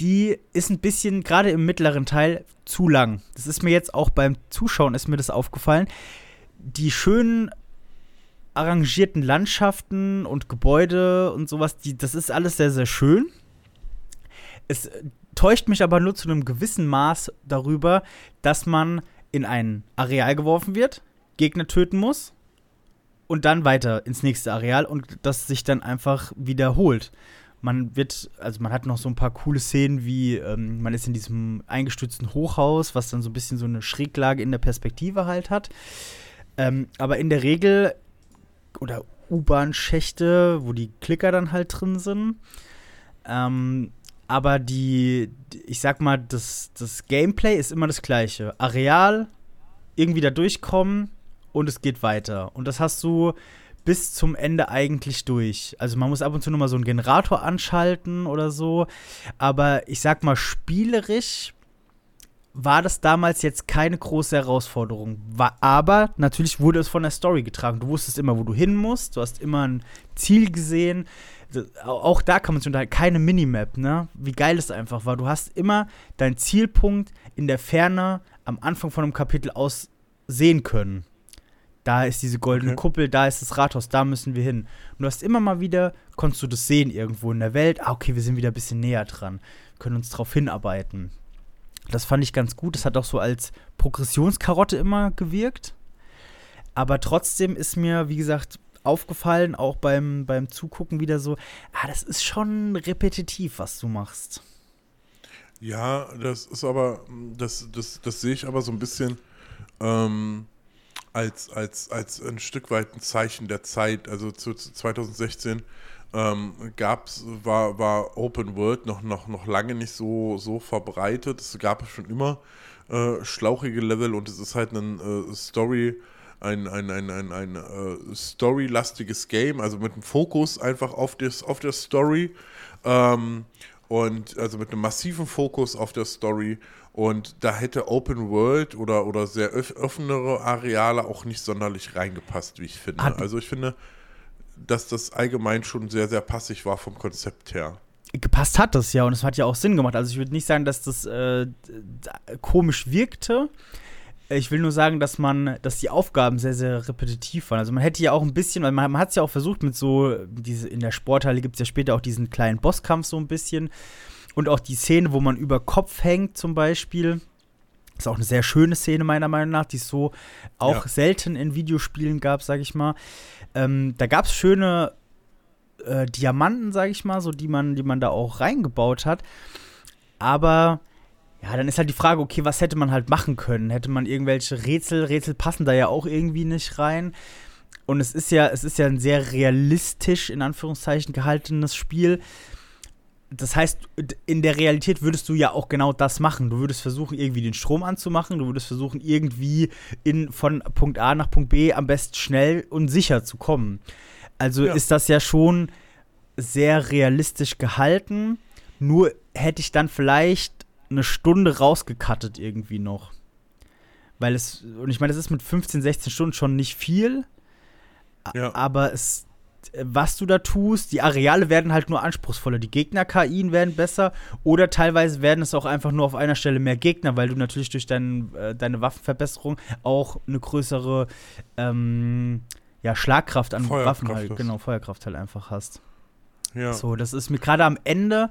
Speaker 1: die ist ein bisschen, gerade im mittleren Teil, zu lang. Das ist mir jetzt auch beim Zuschauen, ist mir das aufgefallen. Die schönen arrangierten Landschaften und Gebäude und sowas, die, das ist alles sehr, sehr schön. Es täuscht mich aber nur zu einem gewissen Maß darüber, dass man in ein Areal geworfen wird, Gegner töten muss und dann weiter ins nächste Areal und das sich dann einfach wiederholt. Man wird, also man hat noch so ein paar coole Szenen, wie ähm, man ist in diesem eingestützten Hochhaus, was dann so ein bisschen so eine Schräglage in der Perspektive halt hat. Ähm, aber in der Regel oder U-Bahn-Schächte, wo die Klicker dann halt drin sind. Ähm, aber die, ich sag mal, das, das Gameplay ist immer das gleiche. Areal, irgendwie da durchkommen und es geht weiter. Und das hast du bis zum Ende eigentlich durch. Also man muss ab und zu nochmal so einen Generator anschalten oder so. Aber ich sag mal, spielerisch war das damals jetzt keine große Herausforderung. War, aber natürlich wurde es von der Story getragen. Du wusstest immer, wo du hin musst. Du hast immer ein Ziel gesehen. Auch da kann man sich unterhalten. Keine Minimap, ne? Wie geil es einfach war. Du hast immer deinen Zielpunkt in der Ferne am Anfang von einem Kapitel aus sehen können. Da ist diese goldene okay. Kuppel, da ist das Rathaus, da müssen wir hin. Und du hast immer mal wieder, konntest du das sehen irgendwo in der Welt. Ah, okay, wir sind wieder ein bisschen näher dran. Können uns darauf hinarbeiten. Das fand ich ganz gut. Das hat auch so als Progressionskarotte immer gewirkt. Aber trotzdem ist mir, wie gesagt, aufgefallen, auch beim, beim Zugucken wieder so, ah, das ist schon repetitiv, was du machst.
Speaker 2: Ja, das ist aber, das, das, das sehe ich aber so ein bisschen ähm, als, als, als ein Stück weit ein Zeichen der Zeit. Also zu, zu 2016 ähm, gab's, war, war Open World noch, noch, noch lange nicht so, so verbreitet. Es gab schon immer äh, schlauchige Level und es ist halt ein äh, Story, ein, ein, ein, ein, ein äh, storylastiges Game, also mit einem Fokus einfach auf, das, auf der Story. Ähm, und also mit einem massiven Fokus auf der Story. Und da hätte Open World oder, oder sehr offenere Areale auch nicht sonderlich reingepasst, wie ich finde. Also ich finde, dass das allgemein schon sehr, sehr passig war vom Konzept her.
Speaker 1: Gepasst hat das ja und es hat ja auch Sinn gemacht. Also ich würde nicht sagen, dass das äh, komisch wirkte. Ich will nur sagen, dass man, dass die Aufgaben sehr, sehr repetitiv waren. Also man hätte ja auch ein bisschen, weil man, man hat es ja auch versucht mit so, diese, in der Sporthalle gibt es ja später auch diesen kleinen Bosskampf so ein bisschen. Und auch die Szene, wo man über Kopf hängt zum Beispiel. Ist auch eine sehr schöne Szene meiner Meinung nach, die es so auch ja. selten in Videospielen gab, sag ich mal. Ähm, da gab es schöne äh, Diamanten, sag ich mal, so die man, die man da auch reingebaut hat. Aber ja, dann ist halt die Frage, okay, was hätte man halt machen können? Hätte man irgendwelche Rätsel, Rätsel passen da ja auch irgendwie nicht rein. Und es ist ja, es ist ja ein sehr realistisch, in Anführungszeichen, gehaltenes Spiel das heißt, in der Realität würdest du ja auch genau das machen. Du würdest versuchen, irgendwie den Strom anzumachen. Du würdest versuchen, irgendwie in, von Punkt A nach Punkt B am besten schnell und sicher zu kommen. Also ja. ist das ja schon sehr realistisch gehalten. Nur hätte ich dann vielleicht eine Stunde rausgekattet irgendwie noch. Weil es, und ich meine, das ist mit 15, 16 Stunden schon nicht viel. Ja. Aber es was du da tust. Die Areale werden halt nur anspruchsvoller. Die Gegner-KIen werden besser. Oder teilweise werden es auch einfach nur auf einer Stelle mehr Gegner, weil du natürlich durch dein, äh, deine Waffenverbesserung auch eine größere, ähm, ja, Schlagkraft an
Speaker 2: Feuerkraft
Speaker 1: Waffen halt, genau, Feuerkraft halt einfach hast.
Speaker 2: Ja.
Speaker 1: So, das ist mir gerade am Ende,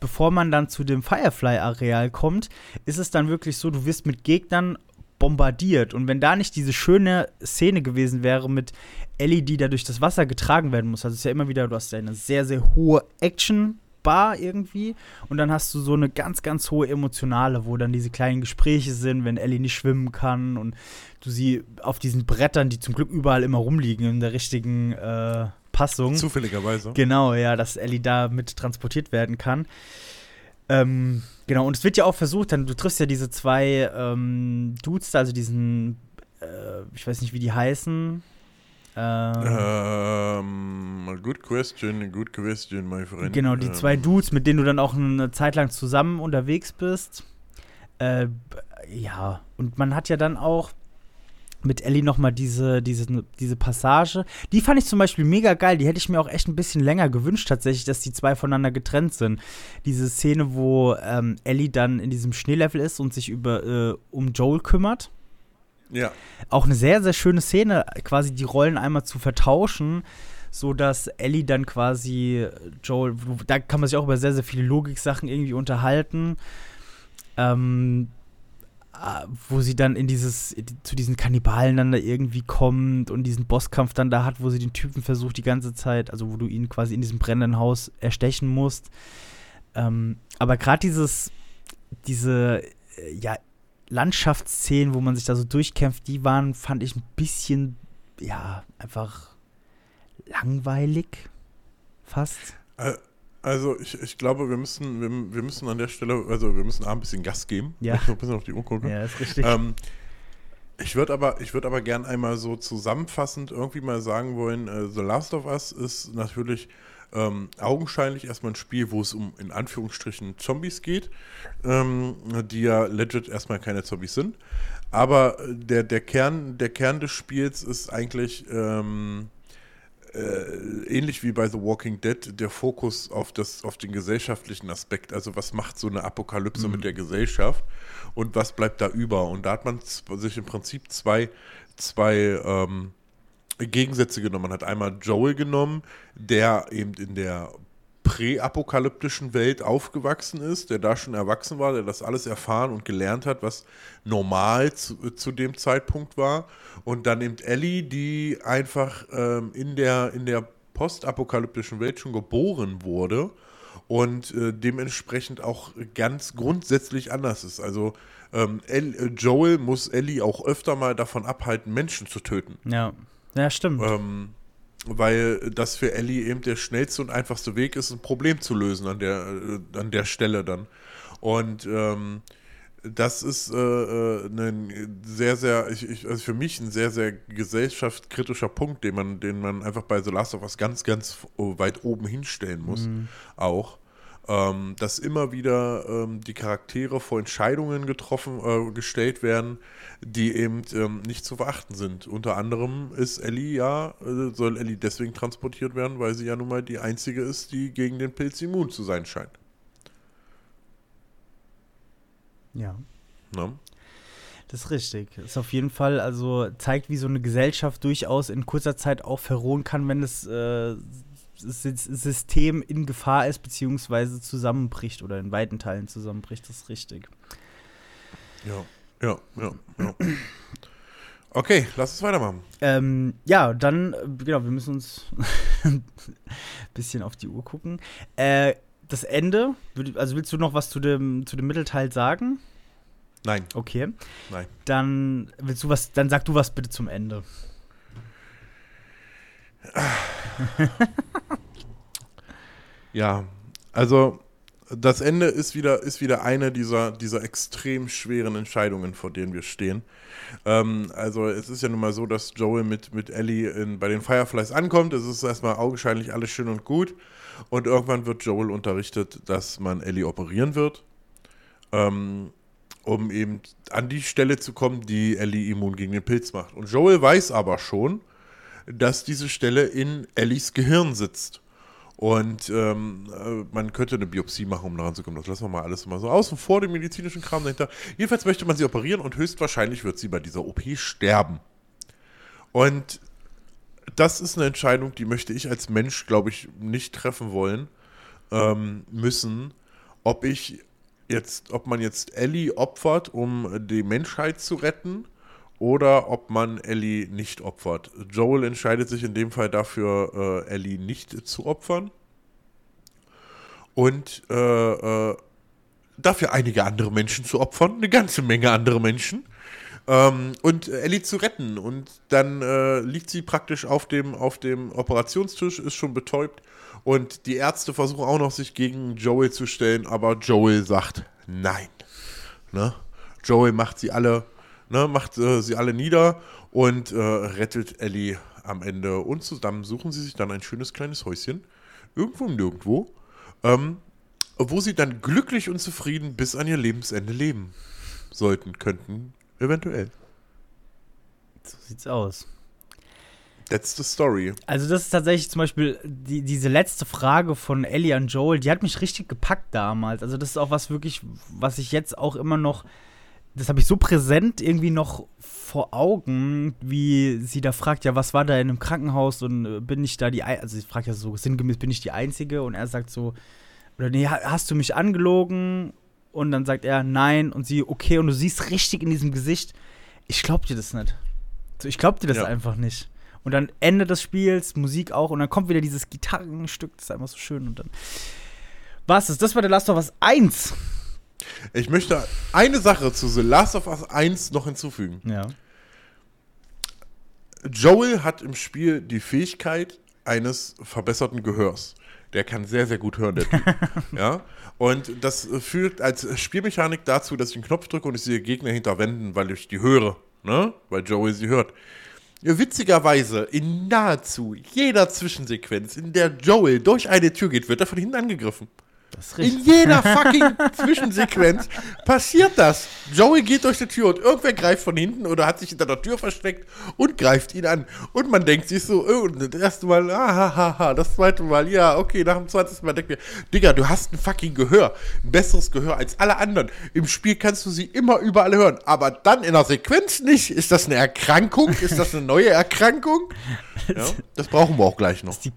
Speaker 1: bevor man dann zu dem Firefly-Areal kommt, ist es dann wirklich so, du wirst mit Gegnern bombardiert. Und wenn da nicht diese schöne Szene gewesen wäre mit Ellie, die da durch das Wasser getragen werden muss, also es ist ja immer wieder, du hast ja eine sehr, sehr hohe Action-Bar irgendwie und dann hast du so eine ganz, ganz hohe emotionale, wo dann diese kleinen Gespräche sind, wenn Ellie nicht schwimmen kann und du sie auf diesen Brettern, die zum Glück überall immer rumliegen, in der richtigen äh, Passung.
Speaker 2: Zufälligerweise.
Speaker 1: Genau, ja, dass Ellie da mit transportiert werden kann. Ähm, genau, und es wird ja auch versucht, dann, du triffst ja diese zwei ähm, Dudes da, also diesen, äh, ich weiß nicht, wie die heißen. Äh,
Speaker 2: Ähm, good question, good question, my friend.
Speaker 1: genau, die
Speaker 2: Ähm,
Speaker 1: zwei Dudes, mit denen du dann auch eine Zeit lang zusammen unterwegs bist. Äh, ja, und man hat ja dann auch mit Ellie nochmal diese, diese, diese Passage. Die fand ich zum Beispiel mega geil. Die hätte ich mir auch echt ein bisschen länger gewünscht, tatsächlich, dass die zwei voneinander getrennt sind. Diese Szene, wo ähm, Ellie dann in diesem Schneelevel ist und sich über, äh, um Joel kümmert.
Speaker 2: Ja,
Speaker 1: Auch eine sehr, sehr schöne Szene, quasi die Rollen einmal zu vertauschen, so dass Ellie dann quasi Joel, da kann man sich auch über sehr, sehr viele Logik-Sachen irgendwie unterhalten. Ähm, äh, wo sie dann in dieses, zu diesen Kannibalen dann da irgendwie kommt und diesen Bosskampf dann da hat, wo sie den Typen versucht die ganze Zeit, also wo du ihn quasi in diesem brennenden Haus erstechen musst. Ähm, aber gerade dieses, diese, äh, ja, Landschaftsszenen, wo man sich da so durchkämpft, die waren, fand ich ein bisschen, ja, einfach langweilig. Fast.
Speaker 2: äh, also ich, ich glaube, wir müssen, wir, wir müssen an der Stelle, also wir müssen A, ein bisschen Gas geben.
Speaker 1: Ja.
Speaker 2: Ich ein bisschen auf die Uhr gucke.
Speaker 1: Ja, ist richtig.
Speaker 2: Ähm, ich würde aber, ich würd aber gern einmal so zusammenfassend irgendwie mal sagen wollen, äh, The Last of Us ist natürlich ähm, augenscheinlich erstmal ein Spiel, wo es um in Anführungsstrichen Zombies geht, ähm, die ja legit erstmal keine Zombies sind. Aber äh, der, der, Kern, der Kern des Spiels ist eigentlich ähm, äh, ähnlich wie bei The Walking Dead der Fokus auf, das, auf den gesellschaftlichen Aspekt. Also was macht so eine Apokalypse mit der Gesellschaft und was bleibt da über? Und da hat man sich im Prinzip zwei, zwei ähm, Gegensätze genommen. Man hat einmal Joel genommen, der eben in der präapokalyptischen Welt aufgewachsen ist, der da schon erwachsen war, der das alles erfahren und gelernt hat, was normal zu, zu dem Zeitpunkt war. Und dann nimmt Ellie, die einfach ähm, in der, in der postapokalyptischen Welt schon geboren wurde und äh, dementsprechend auch ganz grundsätzlich anders ist. Also ähm, El, äh, Joel muss Ellie auch öfter mal davon abhalten, Menschen zu töten.
Speaker 1: ja. Ja, stimmt.
Speaker 2: Ähm, weil das für Ellie eben der schnellste und einfachste Weg ist, ein Problem zu lösen an der, äh, an der Stelle dann. Und ähm, das ist äh, äh, ein sehr, sehr, ich, ich, also für mich ein sehr, sehr gesellschaftskritischer Punkt, den man, den man einfach bei The Last of Us ganz, ganz weit oben hinstellen muss. Auch. Ähm, dass immer wieder ähm, die Charaktere vor Entscheidungen getroffen, äh, gestellt werden, die eben ähm, nicht zu beachten sind. Unter anderem ist Ellie ja, äh, soll Ellie deswegen transportiert werden, weil sie ja nun mal die einzige ist, die gegen den Pilz immun zu sein scheint.
Speaker 1: ja.
Speaker 2: Ne?
Speaker 1: Das ist richtig. Ist auf jeden Fall, also zeigt, wie so eine Gesellschaft durchaus in kurzer Zeit auch verrohen kann, wenn das äh, System in Gefahr ist, beziehungsweise zusammenbricht oder in weiten Teilen zusammenbricht. Das ist richtig.
Speaker 2: Ja, ja, ja, ja. Okay, lass uns weitermachen.
Speaker 1: Ähm, ja, dann, äh, genau, wir müssen uns ein <laughs> bisschen auf die Uhr gucken. Äh, das Ende, also willst du noch was zu dem, zu dem Mittelteil sagen?
Speaker 2: Nein,
Speaker 1: Okay.
Speaker 2: nein.
Speaker 1: Dann willst du was, dann sag du was bitte zum Ende. <laughs>
Speaker 2: Ja, also das Ende ist wieder, ist wieder eine dieser, dieser extrem schweren Entscheidungen, vor denen wir stehen. Ähm, also es ist ja nun mal so, dass Joel mit, mit Ellie in, bei den Fireflies ankommt. Es ist erstmal augenscheinlich alles schön und gut. Und irgendwann wird Joel unterrichtet, dass man Ellie operieren wird, ähm, um eben an die Stelle zu kommen, die Ellie immun gegen den Pilz macht. Und Joel weiß aber schon, dass diese Stelle in Ellies Gehirn sitzt. Und ähm, äh, man könnte eine Biopsie machen, um daran zu kommen. Das lassen wir mal alles mal so außen vor dem medizinischen Kram dahinter. Jedenfalls möchte man sie operieren und höchstwahrscheinlich wird sie bei dieser OP sterben. Und das ist eine Entscheidung, die möchte ich als Mensch, glaube ich, nicht treffen wollen ähm, müssen, ob ich jetzt, ob man jetzt Ellie opfert, um die Menschheit zu retten, oder ob man Ellie nicht opfert. Joel entscheidet sich in dem Fall dafür, äh, Ellie nicht zu opfern. Und äh, äh, dafür einige andere Menschen zu opfern, eine ganze Menge andere Menschen. Ähm, und Ellie zu retten. Und dann äh, liegt sie praktisch auf dem, auf dem Operationstisch, ist schon betäubt. Und die Ärzte versuchen auch noch, sich gegen Joel zu stellen, aber Joel sagt nein. Ne? Joel macht sie alle, ne, macht äh, sie alle nieder und äh, rettet Ellie am Ende. Und zusammen suchen sie sich dann ein schönes kleines Häuschen, irgendwo Nirgendwo, ähm, wo sie dann glücklich und zufrieden bis an ihr Lebensende leben sollten, könnten, eventuell.
Speaker 1: So sieht's aus.
Speaker 2: That's the story.
Speaker 1: Also das ist tatsächlich zum Beispiel die, diese letzte Frage von Ellie an Joel, die hat mich richtig gepackt damals. Also das ist auch was wirklich, was ich jetzt auch immer noch, das habe ich so präsent irgendwie noch vor Augen, wie sie da fragt, ja, was war da in einem Krankenhaus und äh, bin ich da die, Ein also sie fragt ja so sinngemäß, bin ich die Einzige? Und er sagt so, oder nee, hast du mich angelogen? Und dann sagt er, nein. Und sie, okay. Und du siehst richtig in diesem Gesicht, ich glaub dir das nicht. So, ich glaub dir das
Speaker 2: Ja.
Speaker 1: einfach nicht. Und dann Ende des Spiels, Musik auch. Und dann kommt wieder dieses Gitarrenstück, das ist einfach so schön. Und dann was ist? Das war der Last of Us 1.
Speaker 2: Ich möchte eine Sache zu The Last of Us 1 noch hinzufügen.
Speaker 1: Ja.
Speaker 2: Joel hat im Spiel die Fähigkeit eines verbesserten Gehörs. Der kann sehr, sehr gut hören, der Typ. <laughs> ja? Und das führt als Spielmechanik dazu, dass ich einen Knopf drücke und ich sehe Gegner hinter Wänden, weil ich die höre. Ne? Weil Joel sie hört. Witzigerweise, in nahezu jeder Zwischensequenz, in der Joel durch eine Tür geht, wird er von hinten angegriffen. In jeder <laughs> fucking Zwischensequenz passiert das. Joey geht durch die Tür und irgendwer greift von hinten oder hat sich hinter der Tür versteckt und greift ihn an. Und man denkt sich so, oh, das erste Mal, ah, ha, ha, das zweite Mal, ja, okay, nach dem zweiten Mal denkt mir, Digga, du hast ein fucking Gehör. Ein besseres Gehör als alle anderen. Im Spiel kannst du sie immer überall hören, aber dann in der Sequenz nicht. Ist das eine Erkrankung? Ist das eine neue Erkrankung? <laughs> Ja, das brauchen wir auch gleich noch.
Speaker 1: Die,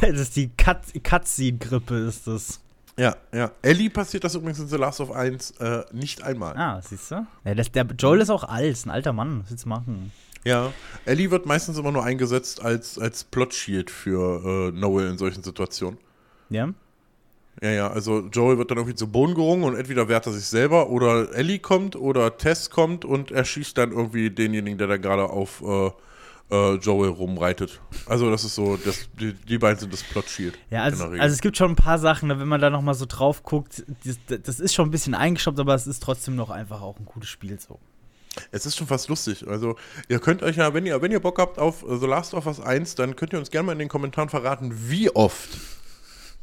Speaker 1: das ist die <laughs> Cut Cutscene-Grippe, ist das.
Speaker 2: Ja, ja. Ellie passiert das übrigens in The Last of 1 äh, nicht einmal.
Speaker 1: Ah, siehst du? Ja, das, der Joel ist auch alt, ist ein alter Mann. Was willst du machen?
Speaker 2: Ja, Ellie wird meistens immer nur eingesetzt als, als Plot-Shield für äh, Noel in solchen Situationen.
Speaker 1: Ja?
Speaker 2: Ja, ja, also Joel wird dann irgendwie zu Boden gerungen und entweder wehrt er sich selber oder Ellie kommt oder Tess kommt und erschießt dann irgendwie denjenigen, der da gerade auf äh, äh, Joel rumreitet. Also das ist so, das, die, die beiden sind das Plot-Shield.
Speaker 1: Ja, also, also es gibt schon ein paar Sachen, ne, wenn man da noch mal so drauf guckt, das, das ist schon ein bisschen eingestoppt, aber es ist trotzdem noch einfach auch ein gutes Spiel so.
Speaker 2: Es ist schon fast lustig. Also, ihr könnt euch ja, wenn ihr, wenn ihr Bock habt auf The Last of Us 1, dann könnt ihr uns gerne mal in den Kommentaren verraten, wie oft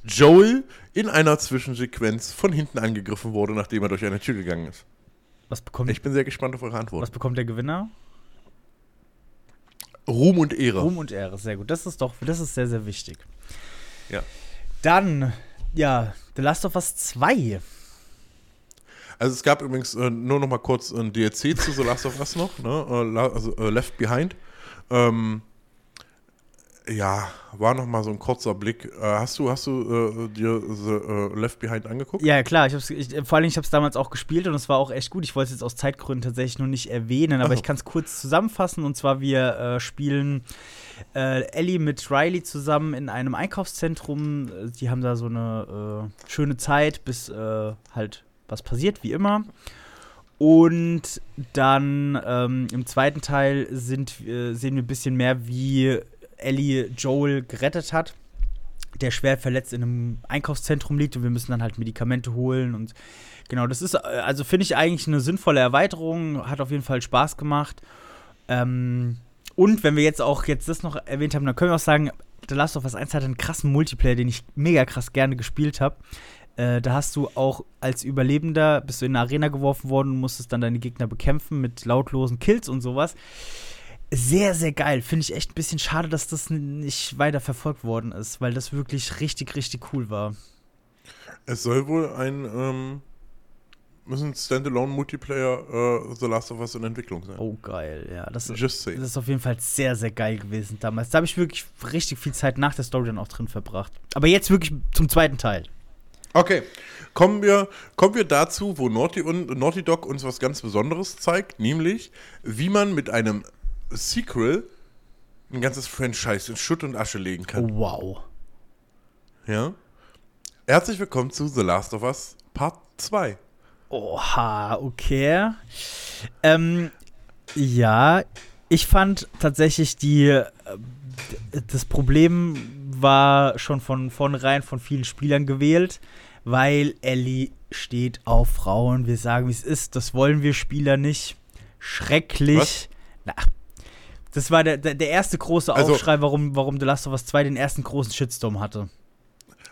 Speaker 2: Joel in einer Zwischensequenz von hinten angegriffen wurde, nachdem er durch eine Tür gegangen ist.
Speaker 1: Was bekommt,
Speaker 2: Ich bin sehr gespannt auf eure
Speaker 1: was
Speaker 2: Antwort.
Speaker 1: bekommt der Gewinner?
Speaker 2: Ruhm und Ehre.
Speaker 1: Ruhm und Ehre, sehr gut. Das ist doch, das ist sehr, sehr wichtig.
Speaker 2: Ja.
Speaker 1: Dann, ja, The Last of Us 2.
Speaker 2: Also es gab übrigens äh, nur noch mal kurz ein DLC zu The Last of Us noch, ne? äh, also äh, Left Behind. Ähm, ja, war noch mal so ein kurzer Blick. Äh, hast du, hast du äh, dir The, äh, Left Behind angeguckt?
Speaker 1: Ja, klar, ich hab's, ich, vor allem, ich habe es damals auch gespielt und es war auch echt gut. Ich wollte es jetzt aus Zeitgründen tatsächlich nur nicht erwähnen, aber
Speaker 2: Ach so.
Speaker 1: ich kann es kurz zusammenfassen. Und zwar, wir äh, spielen äh, Ellie mit Riley zusammen in einem Einkaufszentrum. Die haben da so eine äh, schöne Zeit, bis halt was passiert, wie immer. Und dann ähm, im zweiten Teil sind, äh, sehen wir ein bisschen mehr, wie Ellie Joel gerettet hat, der schwer verletzt in einem Einkaufszentrum liegt und wir müssen dann halt Medikamente holen und genau, das ist, äh, also finde ich eigentlich eine sinnvolle Erweiterung, hat auf jeden Fall Spaß gemacht. Ähm, und wenn wir jetzt auch jetzt das noch erwähnt haben, dann können wir auch sagen, The Last of Us 1 hat einen krassen Multiplayer, den ich mega krass gerne gespielt habe. Äh, da hast du auch als Überlebender, bist du in eine Arena geworfen worden und musstest dann deine Gegner bekämpfen mit lautlosen Kills und sowas. Sehr, sehr geil. Finde ich echt ein bisschen schade, dass das nicht weiter verfolgt worden ist, weil das wirklich richtig, richtig cool war.
Speaker 2: Es soll wohl ein ähm, müssen Standalone-Multiplayer äh, The Last of Us in Entwicklung sein.
Speaker 1: Oh, geil, ja. Das,
Speaker 2: Just
Speaker 1: das ist auf jeden Fall sehr, sehr geil gewesen damals. Da habe ich wirklich richtig viel Zeit nach der Story dann auch drin verbracht. Aber jetzt wirklich zum zweiten Teil.
Speaker 2: Okay, kommen wir, kommen wir dazu, wo Naughty, und, Naughty Dog uns was ganz Besonderes zeigt, nämlich wie man mit einem Sequel ein ganzes Franchise in Schutt und Asche legen kann.
Speaker 1: Wow.
Speaker 2: Ja? Herzlich willkommen zu The Last of Us Part 2.
Speaker 1: Oha, okay. Ähm, ja, ich fand tatsächlich die. äh, Das Problem war schon von vornherein von vielen Spielern gewählt, weil Ellie steht auf Frauen. Wir sagen, wie es ist. Das wollen wir Spieler nicht. Schrecklich. Na, das war der, der, der erste große
Speaker 2: Also-
Speaker 1: Aufschrei, warum, warum The Last of Us 2 den ersten großen Shitstorm hatte.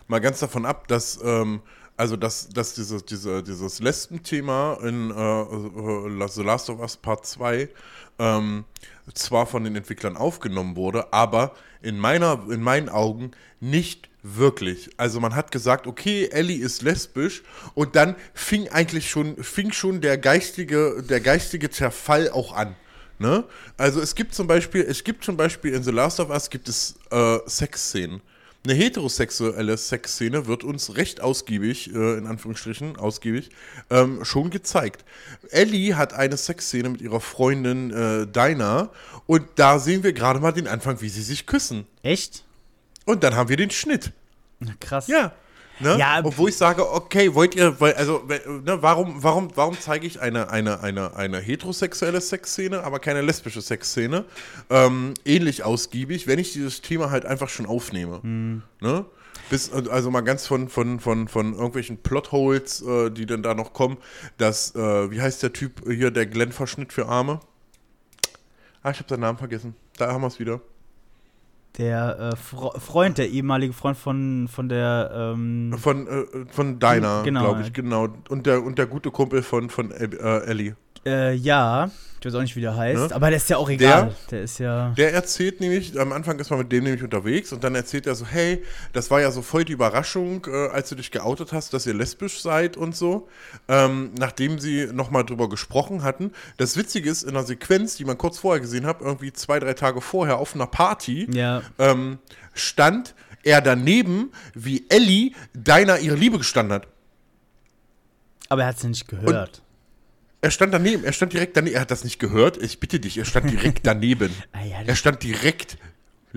Speaker 2: Mal ganz davon ab, dass, ähm, also dass, dass dieses, diese, dieses Lesben-Thema in äh, äh, The Last of Us Part 2 ähm, zwar von den Entwicklern aufgenommen wurde, aber in, meiner, in meinen Augen nicht wirklich. Also man hat gesagt, okay, Ellie ist lesbisch und dann fing eigentlich schon, fing schon der geistige, der geistige Zerfall auch an. Ne? Also es gibt zum Beispiel, es gibt zum Beispiel in The Last of Us gibt es äh, Sexszenen. Eine heterosexuelle Sexszene wird uns recht ausgiebig, äh, in Anführungsstrichen, ausgiebig, ähm, schon gezeigt. Ellie hat eine Sexszene mit ihrer Freundin äh, Dinah und da sehen wir gerade mal den Anfang, wie sie sich küssen.
Speaker 1: Echt?
Speaker 2: Und dann haben wir den Schnitt.
Speaker 1: Na, Krass.
Speaker 2: Ja. Ne?
Speaker 1: Ja,
Speaker 2: und wo ich sage, okay, wollt ihr, weil, also, ne, warum, warum, warum zeige ich eine, eine, eine, eine heterosexuelle Sexszene, aber keine lesbische Sexszene? Ähm, ähnlich ausgiebig, wenn ich dieses Thema halt einfach schon aufnehme. Ne? Bis, also mal ganz von, von, von, von irgendwelchen Plotholes, äh, die dann da noch kommen, dass, äh, wie heißt der Typ hier, der Glenn-Verschnitt für Arme? Ah, ich habe seinen Namen vergessen. Da haben wir es wieder.
Speaker 1: Der äh, Fre Freund, der ehemalige Freund von, von der. Ähm,
Speaker 2: Von, äh, von Dinah,
Speaker 1: Genau,
Speaker 2: glaube
Speaker 1: ja.
Speaker 2: ich, genau. Und der, und der gute Kumpel von, von äh, Ellie.
Speaker 1: Äh, ja, ich weiß auch nicht, wie der heißt,
Speaker 2: Ne?
Speaker 1: aber der ist ja auch egal. Der, ist ja.
Speaker 2: Der erzählt nämlich, am Anfang ist man mit dem nämlich unterwegs und dann erzählt er so, hey, das war ja so voll die Überraschung, äh, als du dich geoutet hast, dass ihr lesbisch seid und so, ähm, nachdem sie nochmal drüber gesprochen hatten. Das Witzige ist, in einer Sequenz, die man kurz vorher gesehen hat, irgendwie zwei, drei Tage vorher auf einer Party,
Speaker 1: Ja.
Speaker 2: ähm, stand er daneben, wie Ellie deiner ihre Liebe gestanden hat.
Speaker 1: Aber er hat es nicht gehört.
Speaker 2: Er stand daneben, er stand direkt daneben, er hat das nicht gehört, ich bitte dich, er stand direkt <laughs> daneben.
Speaker 1: Ah, ja,
Speaker 2: Er stand direkt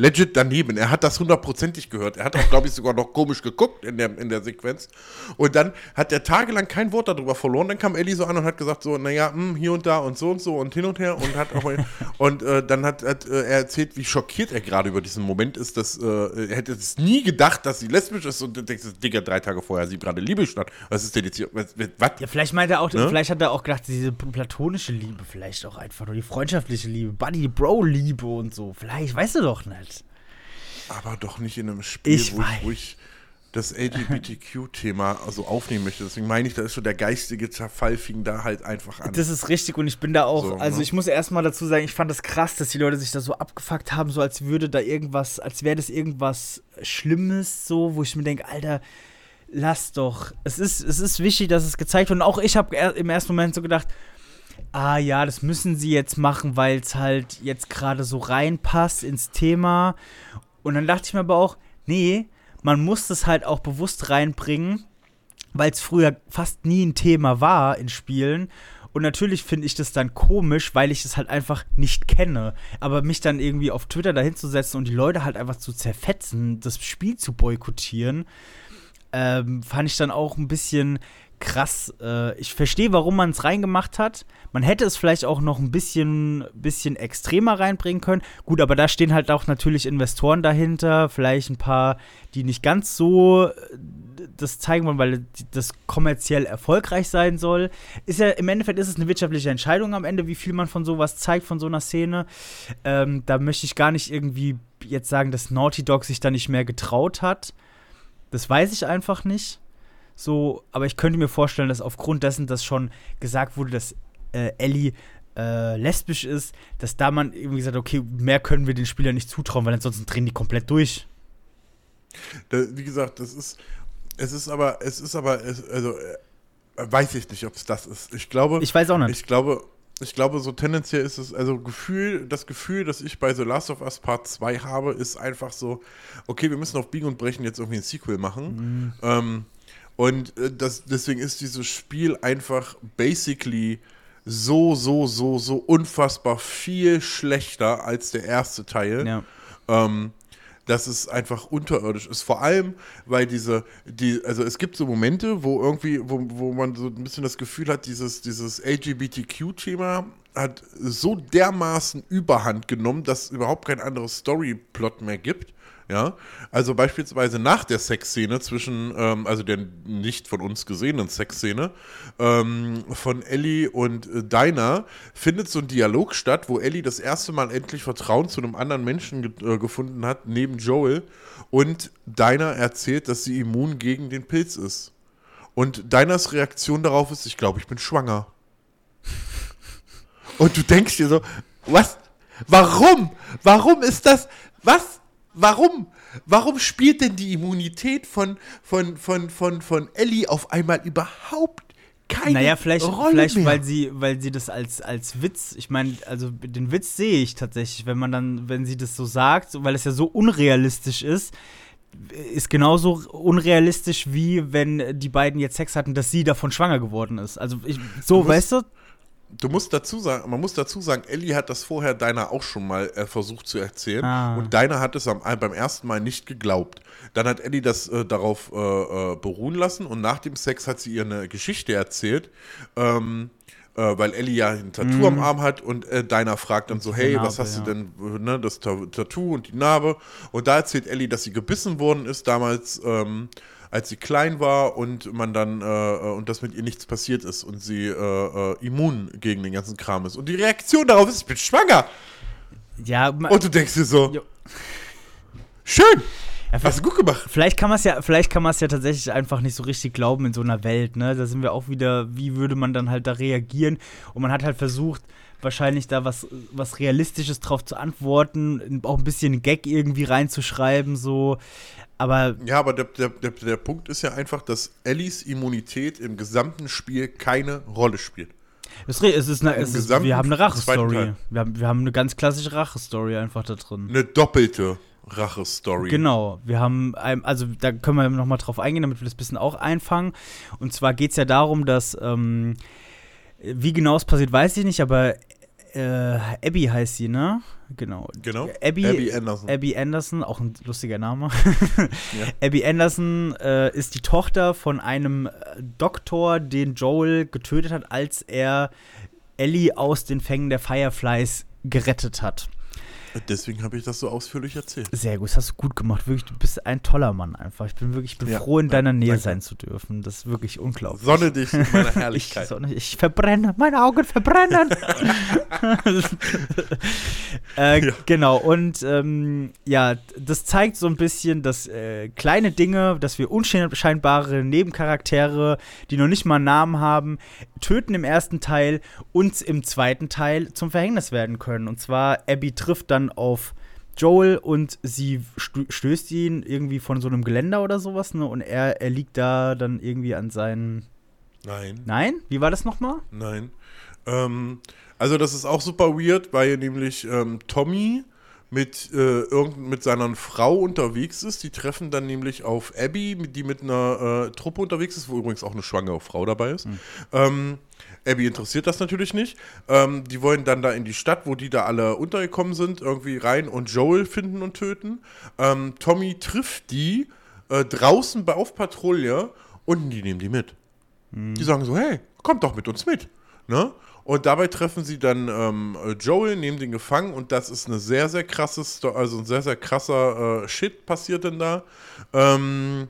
Speaker 2: legit daneben. Er hat das hundertprozentig gehört. Er hat auch, glaube ich, sogar noch komisch geguckt in der, in der Sequenz. Und dann hat er tagelang kein Wort darüber verloren. Dann kam Ellie so an und hat gesagt so, naja, hm, hier und da und so und so und hin und her und hat auch <laughs> und äh, dann hat, hat äh, er erzählt, wie schockiert er gerade über diesen Moment ist, dass äh, er hätte es nie gedacht, dass sie lesbisch ist und denkst, Digga, drei Tage vorher sie gerade Liebe stand. Was ist denn jetzt hier? Was? was?
Speaker 1: ja, vielleicht meint er auch,
Speaker 2: Ne?
Speaker 1: vielleicht hat er auch gedacht, diese platonische Liebe, vielleicht auch einfach nur die freundschaftliche Liebe, Buddy-Bro-Liebe und so. Vielleicht, weißt du doch nicht.
Speaker 2: Aber doch nicht in einem Spiel,
Speaker 1: Ich
Speaker 2: wo, ich, wo ich das LGBTQ-Thema also aufnehmen möchte. Deswegen meine ich, da ist so der geistige Zerfall fing da halt einfach an.
Speaker 1: Das ist richtig und ich bin da auch,
Speaker 2: So,
Speaker 1: also
Speaker 2: ne?
Speaker 1: ich muss erstmal dazu sagen, ich fand das krass, dass die Leute sich da so abgefuckt haben, so als würde da irgendwas, als wäre das irgendwas Schlimmes, so, wo ich mir denke, Alter, lass doch. Es ist, es ist wichtig, dass es gezeigt wird. Und auch ich habe im ersten Moment so gedacht, ah ja, das müssen sie jetzt machen, weil es halt jetzt gerade so reinpasst ins Thema. Und dann dachte ich mir aber auch, nee, man muss das halt auch bewusst reinbringen, weil es früher fast nie ein Thema war in Spielen. Und natürlich finde ich das dann komisch, weil ich es halt einfach nicht kenne. Aber mich dann irgendwie auf Twitter dahin zu setzen und die Leute halt einfach zu zerfetzen, das Spiel zu boykottieren, ähm, fand ich dann auch ein bisschen krass. Äh, ich verstehe, warum man es reingemacht hat. Man hätte es vielleicht auch noch ein bisschen, bisschen extremer reinbringen können. Gut, aber da stehen halt auch natürlich Investoren dahinter, vielleicht ein paar, die nicht ganz so äh, das zeigen wollen, weil das kommerziell erfolgreich sein soll. Ist ja im Endeffekt ist es eine wirtschaftliche Entscheidung am Ende, wie viel man von sowas zeigt, von so einer Szene. Ähm, da möchte ich gar nicht irgendwie jetzt sagen, dass Naughty Dog sich da nicht mehr getraut hat. Das weiß ich einfach nicht. So, aber ich könnte mir vorstellen, dass aufgrund dessen, dass schon gesagt wurde, dass äh, Ellie äh, lesbisch ist, dass da man irgendwie gesagt hat, okay, mehr können wir den Spielern nicht zutrauen, weil ansonsten drehen die komplett durch.
Speaker 2: Da, wie gesagt, das ist, es ist aber, es ist aber, es, also, äh, Weiß ich nicht, ob es das ist. Ich glaube,
Speaker 1: Ich weiß auch nicht.
Speaker 2: ich glaube, ich glaube, so tendenziell ist es, also Gefühl, das Gefühl, das ich bei The Last of Us Part 2 habe, ist einfach so, okay, wir müssen auf Biegen und Brechen jetzt irgendwie ein Sequel machen. Ähm, und äh, das, deswegen ist dieses Spiel einfach basically so, so, so, so unfassbar viel schlechter als der erste Teil
Speaker 1: ja.
Speaker 2: ähm, dass es einfach unterirdisch ist. Vor allem, weil diese, die, also es gibt so Momente, wo irgendwie, wo, wo man so ein bisschen das Gefühl hat, dieses, dieses LGBTQ-Thema hat so dermaßen Überhand genommen, dass es überhaupt kein anderes Storyplot mehr gibt. Ja, also beispielsweise nach der Sexszene zwischen, ähm, also der nicht von uns gesehenen Sexszene, ähm, von Ellie und äh, Dinah, findet so ein Dialog statt, wo Ellie das erste Mal endlich Vertrauen zu einem anderen Menschen ge äh, gefunden hat, neben Joel. Und Dinah erzählt, dass sie immun gegen den Pilz ist. Und Dinahs Reaktion darauf ist, ich glaube, ich bin schwanger. Und du denkst dir so, was? Warum? Warum ist das? Was? Warum? Warum spielt denn die Immunität von, von, von, von, von Ellie auf einmal überhaupt keine
Speaker 1: Naja, vielleicht,
Speaker 2: Rolle
Speaker 1: vielleicht
Speaker 2: mehr?
Speaker 1: weil sie, weil sie das als, als Witz, ich meine, also den Witz sehe ich tatsächlich, wenn man dann, wenn sie das so sagt, weil es ja so unrealistisch ist, ist genauso unrealistisch wie wenn die beiden jetzt Sex hatten, dass sie davon schwanger geworden ist. Also ich, so, weißt du?
Speaker 2: Du musst dazu sagen, man muss dazu sagen, Ellie hat das vorher Deiner auch schon mal äh, versucht zu erzählen
Speaker 1: Ah.
Speaker 2: und Deiner hat es am, äh, beim ersten Mal nicht geglaubt. Dann hat Ellie das äh, darauf äh, äh, beruhen lassen und nach dem Sex hat sie ihr eine Geschichte erzählt, ähm, äh, weil Ellie ja ein Tattoo am Arm hat und äh, Deiner fragt dann so, hey,
Speaker 1: Narbe,
Speaker 2: was hast
Speaker 1: ja.
Speaker 2: du denn, ne, das Ta Tattoo und die Narbe und da erzählt Ellie, dass sie gebissen worden ist damals, ähm, als sie klein war und man dann äh, äh, und das mit ihr nichts passiert ist und sie äh, äh, immun gegen den ganzen Kram ist. Und die Reaktion darauf ist, ich bin schwanger.
Speaker 1: Ja,
Speaker 2: Und du denkst dir so,
Speaker 1: Jo.
Speaker 2: schön,
Speaker 1: ja,
Speaker 2: hast du gut gemacht.
Speaker 1: Vielleicht kann man es ja, vielleicht kann man es ja tatsächlich einfach nicht so richtig glauben in so einer Welt, ne? Da sind wir auch wieder, wie würde man dann halt da reagieren? Und man hat halt versucht, wahrscheinlich da was, was Realistisches drauf zu antworten, auch ein bisschen Gag irgendwie reinzuschreiben, so. Aber
Speaker 2: Ja, aber der, der, der, der Punkt ist ja einfach, dass Ellies Immunität im gesamten Spiel keine Rolle spielt.
Speaker 1: es, ist eine, es ist, wir haben eine Rachestory. Wir haben, wir haben eine ganz klassische Rachestory einfach da drin.
Speaker 2: Eine doppelte Rache-Story.
Speaker 1: Genau, wir haben, also da können wir nochmal drauf eingehen, damit wir das ein bisschen auch einfangen. Und zwar geht es ja darum, dass, ähm, wie genau es passiert, weiß ich nicht, aber äh, Abby heißt sie, ne? Genau.
Speaker 2: Genau.
Speaker 1: Abby,
Speaker 2: Abby Anderson.
Speaker 1: Abby Anderson, auch ein lustiger Name. <laughs>
Speaker 2: Ja.
Speaker 1: Abby Anderson äh, ist die Tochter von einem äh, Doktor, den Joel getötet hat, als er Ellie aus den Fängen der Fireflies gerettet hat.
Speaker 2: Deswegen habe ich das so ausführlich erzählt.
Speaker 1: Sehr gut, das hast du gut gemacht. Wirklich, du bist ein toller Mann einfach. Ich bin wirklich ich bin
Speaker 2: Ja,
Speaker 1: froh, in deiner Nähe
Speaker 2: danke.
Speaker 1: sein zu dürfen. Das ist wirklich unglaublich.
Speaker 2: Sonne dich in meiner <laughs>
Speaker 1: Ich,
Speaker 2: Herrlichkeit.
Speaker 1: Sonne, ich verbrenne, meine Augen verbrennen. <laughs> äh,
Speaker 2: Ja.
Speaker 1: Genau, und ähm, ja, das zeigt so ein bisschen, dass äh, kleine Dinge, dass wir unscheinbare Nebencharaktere, die noch nicht mal einen Namen haben, töten im ersten Teil und im zweiten Teil zum Verhängnis werden können. Und zwar, Abby trifft dann auf Joel und sie stö- stößt ihn irgendwie von so einem Geländer oder sowas, ne? Und er, er liegt da dann irgendwie an seinen.
Speaker 2: Nein.
Speaker 1: Nein? Wie war das nochmal?
Speaker 2: Nein. Ähm, also das ist auch super weird, weil nämlich ähm, Tommy mit, äh, irgend, mit seiner Frau unterwegs ist. Die treffen dann nämlich auf Abby, die mit einer äh, Truppe unterwegs ist, wo übrigens auch eine schwangere Frau dabei ist. Ähm, Abby interessiert das natürlich nicht. Ähm, die wollen dann da in die Stadt, wo die da alle untergekommen sind, irgendwie rein und Joel finden und töten. Ähm, Tommy trifft die äh, draußen bei auf Patrouille und die nehmen die mit. Die sagen so, hey, kommt doch mit uns mit. Ne? Und dabei treffen sie dann ähm, Joel, nehmen den gefangen und das ist eine sehr, sehr krasse, Sto also ein sehr, sehr krasser äh, Shit passiert denn da. Ähm,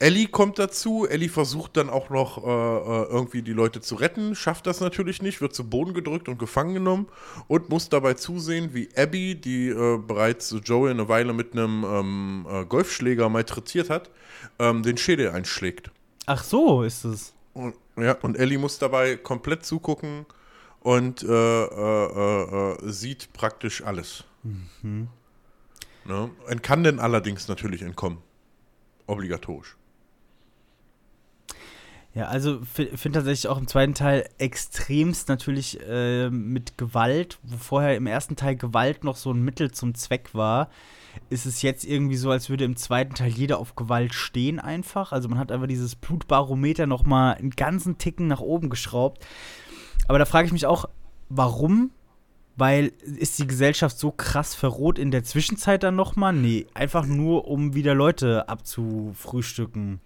Speaker 2: Ellie kommt dazu. Ellie versucht dann auch noch äh, äh, irgendwie die Leute zu retten, schafft das natürlich nicht, wird zu Boden gedrückt und gefangen genommen und muss dabei zusehen, wie Abby, die äh, bereits Joel eine Weile mit einem ähm, äh, Golfschläger malträtiert hat, ähm, den Schädel einschlägt.
Speaker 1: Ach so, ist es.
Speaker 2: Und, ja, und Ellie muss dabei komplett zugucken und äh, äh, sieht praktisch alles. Ne? Und kann denn allerdings natürlich entkommen. Obligatorisch.
Speaker 1: Ja, also finde tatsächlich auch im zweiten Teil extremst natürlich äh, mit Gewalt, wo vorher im ersten Teil Gewalt noch so ein Mittel zum Zweck war, ist es jetzt irgendwie so, als würde im zweiten Teil jeder auf Gewalt stehen einfach. Also man hat einfach dieses Blutbarometer noch mal einen ganzen Ticken nach oben geschraubt. Aber da frage ich mich auch, warum? Weil ist die Gesellschaft so krass verroht in der Zwischenzeit dann noch mal? Nee, einfach nur, um wieder Leute abzufrühstücken.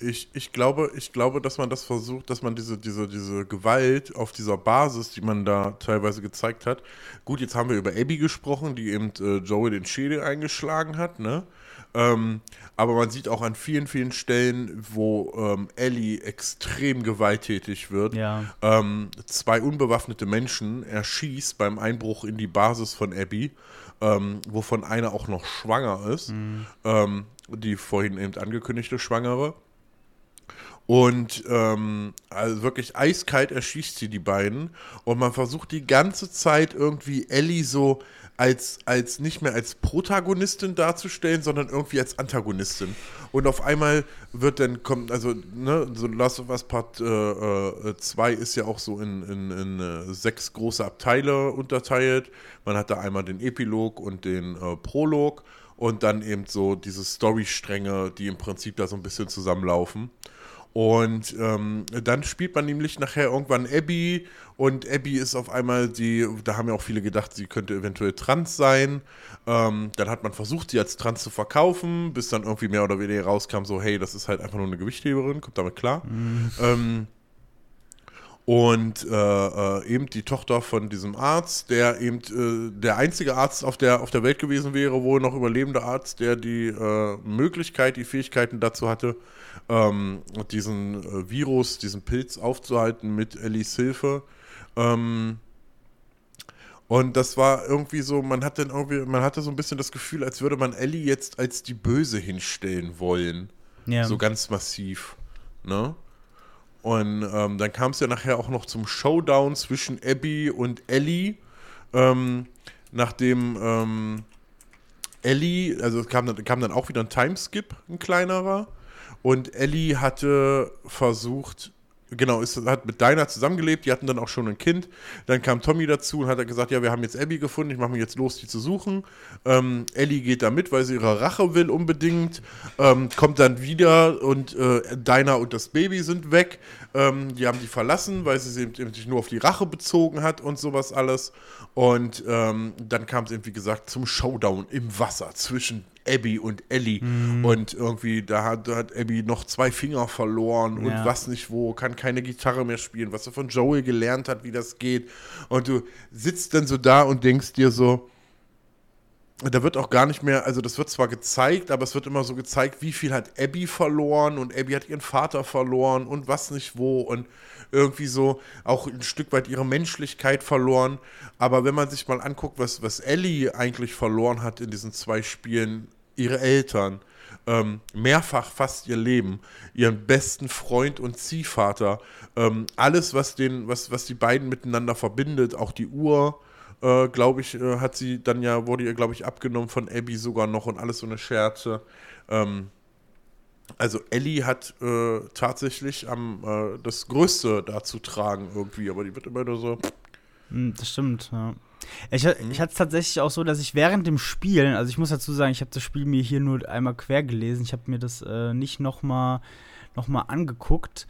Speaker 2: Ich, ich, glaube, ich glaube, dass man das versucht, dass man diese, diese, diese Gewalt auf dieser Basis, die man da teilweise gezeigt hat. Gut, jetzt haben wir über Abby gesprochen, die eben äh, Joey den Schädel eingeschlagen hat, ne? Ähm, aber man sieht auch an vielen, vielen Stellen, wo ähm, Ellie extrem gewalttätig wird.
Speaker 1: Ja.
Speaker 2: Ähm, zwei unbewaffnete Menschen erschießt beim Einbruch in die Basis von Abby, ähm, wovon einer auch noch schwanger ist. Mhm. Ähm, die vorhin eben angekündigte Schwangere. Und ähm, also wirklich eiskalt erschießt sie die beiden. Und man versucht die ganze Zeit irgendwie Ellie so als, als nicht mehr als Protagonistin darzustellen, sondern irgendwie als Antagonistin. Und auf einmal wird dann, kommt, also, ne, so Last of Us Part 2 äh, äh, ist ja auch so in, in, in äh, sechs große Abteile unterteilt. Man hat da einmal den Epilog und den äh, Prolog und dann eben so diese Storystränge, die im Prinzip da so ein bisschen zusammenlaufen. Und ähm, dann spielt man nämlich nachher irgendwann Abby und Abby ist auf einmal die, da haben ja auch viele gedacht, sie könnte eventuell trans sein. Ähm, dann hat man versucht, sie als trans zu verkaufen, bis dann irgendwie mehr oder weniger rauskam, so, hey, das ist halt einfach nur eine Gewichtheberin, kommt damit klar. Mhm. Ähm, und äh, äh, eben die Tochter von diesem Arzt, der eben äh, der einzige Arzt auf der, auf der Welt gewesen wäre, wohl noch überlebende Arzt, der die äh, Möglichkeit, die Fähigkeiten dazu hatte, ähm, diesen äh, Virus, diesen Pilz aufzuhalten mit Ellies Hilfe. Ähm, und das war irgendwie so, man hatte irgendwie, man hatte so ein bisschen das Gefühl, als würde man Ellie jetzt als die Böse hinstellen wollen. Ja. So ganz massiv. Ne? Und ähm, dann kam es ja nachher auch noch zum Showdown zwischen Abby und Ellie. Ähm, nachdem ähm, Ellie, also es kam kam dann auch wieder ein Timeskip, ein kleinerer. Und Ellie hatte versucht, genau, ist, hat mit Dinah zusammengelebt, die hatten dann auch schon ein Kind. Dann kam Tommy dazu und hat gesagt, ja, wir haben jetzt Abby gefunden, ich mache mich jetzt los, die zu suchen. Ähm, Ellie geht da mit, weil sie ihre Rache will unbedingt. Ähm, kommt dann wieder und äh, Dinah und das Baby sind weg. Ähm, die haben die verlassen, weil sie sich nur auf die Rache bezogen hat und sowas alles. Und ähm, dann kam es eben, wie gesagt, zum Showdown im Wasser zwischen Abby und Ellie. Mhm. Und irgendwie, da hat, da hat Abby noch zwei Finger verloren und ja. was nicht wo, kann keine Gitarre mehr spielen, was er von Joey gelernt hat, wie das geht. Und du sitzt dann so da und denkst dir so, da wird auch gar nicht mehr, also das wird zwar gezeigt, aber es wird immer so gezeigt, wie viel hat Abby verloren und Abby hat ihren Vater verloren und was nicht wo und irgendwie so auch ein Stück weit ihre Menschlichkeit verloren. Aber wenn man sich mal anguckt, was, was Ellie eigentlich verloren hat in diesen zwei Spielen, ihre Eltern, ähm, mehrfach fast ihr Leben, ihren besten Freund und Ziehvater, ähm, alles, was, den, was, was die beiden miteinander verbindet, auch die Uhr, äh, glaube ich, äh, hat sie dann ja, wurde ihr, glaube ich, abgenommen von Abby sogar noch und alles so eine Scherze. Ähm, also Ellie hat äh, tatsächlich am äh, das Größte da zu tragen irgendwie, aber die wird immer nur so.
Speaker 1: Hm, das stimmt, ja. Ich, mhm. ich hatte es tatsächlich auch so, dass ich während dem Spielen, also ich muss dazu sagen, ich habe das Spiel mir hier nur einmal quer gelesen, ich habe mir das äh, nicht nochmal noch mal angeguckt.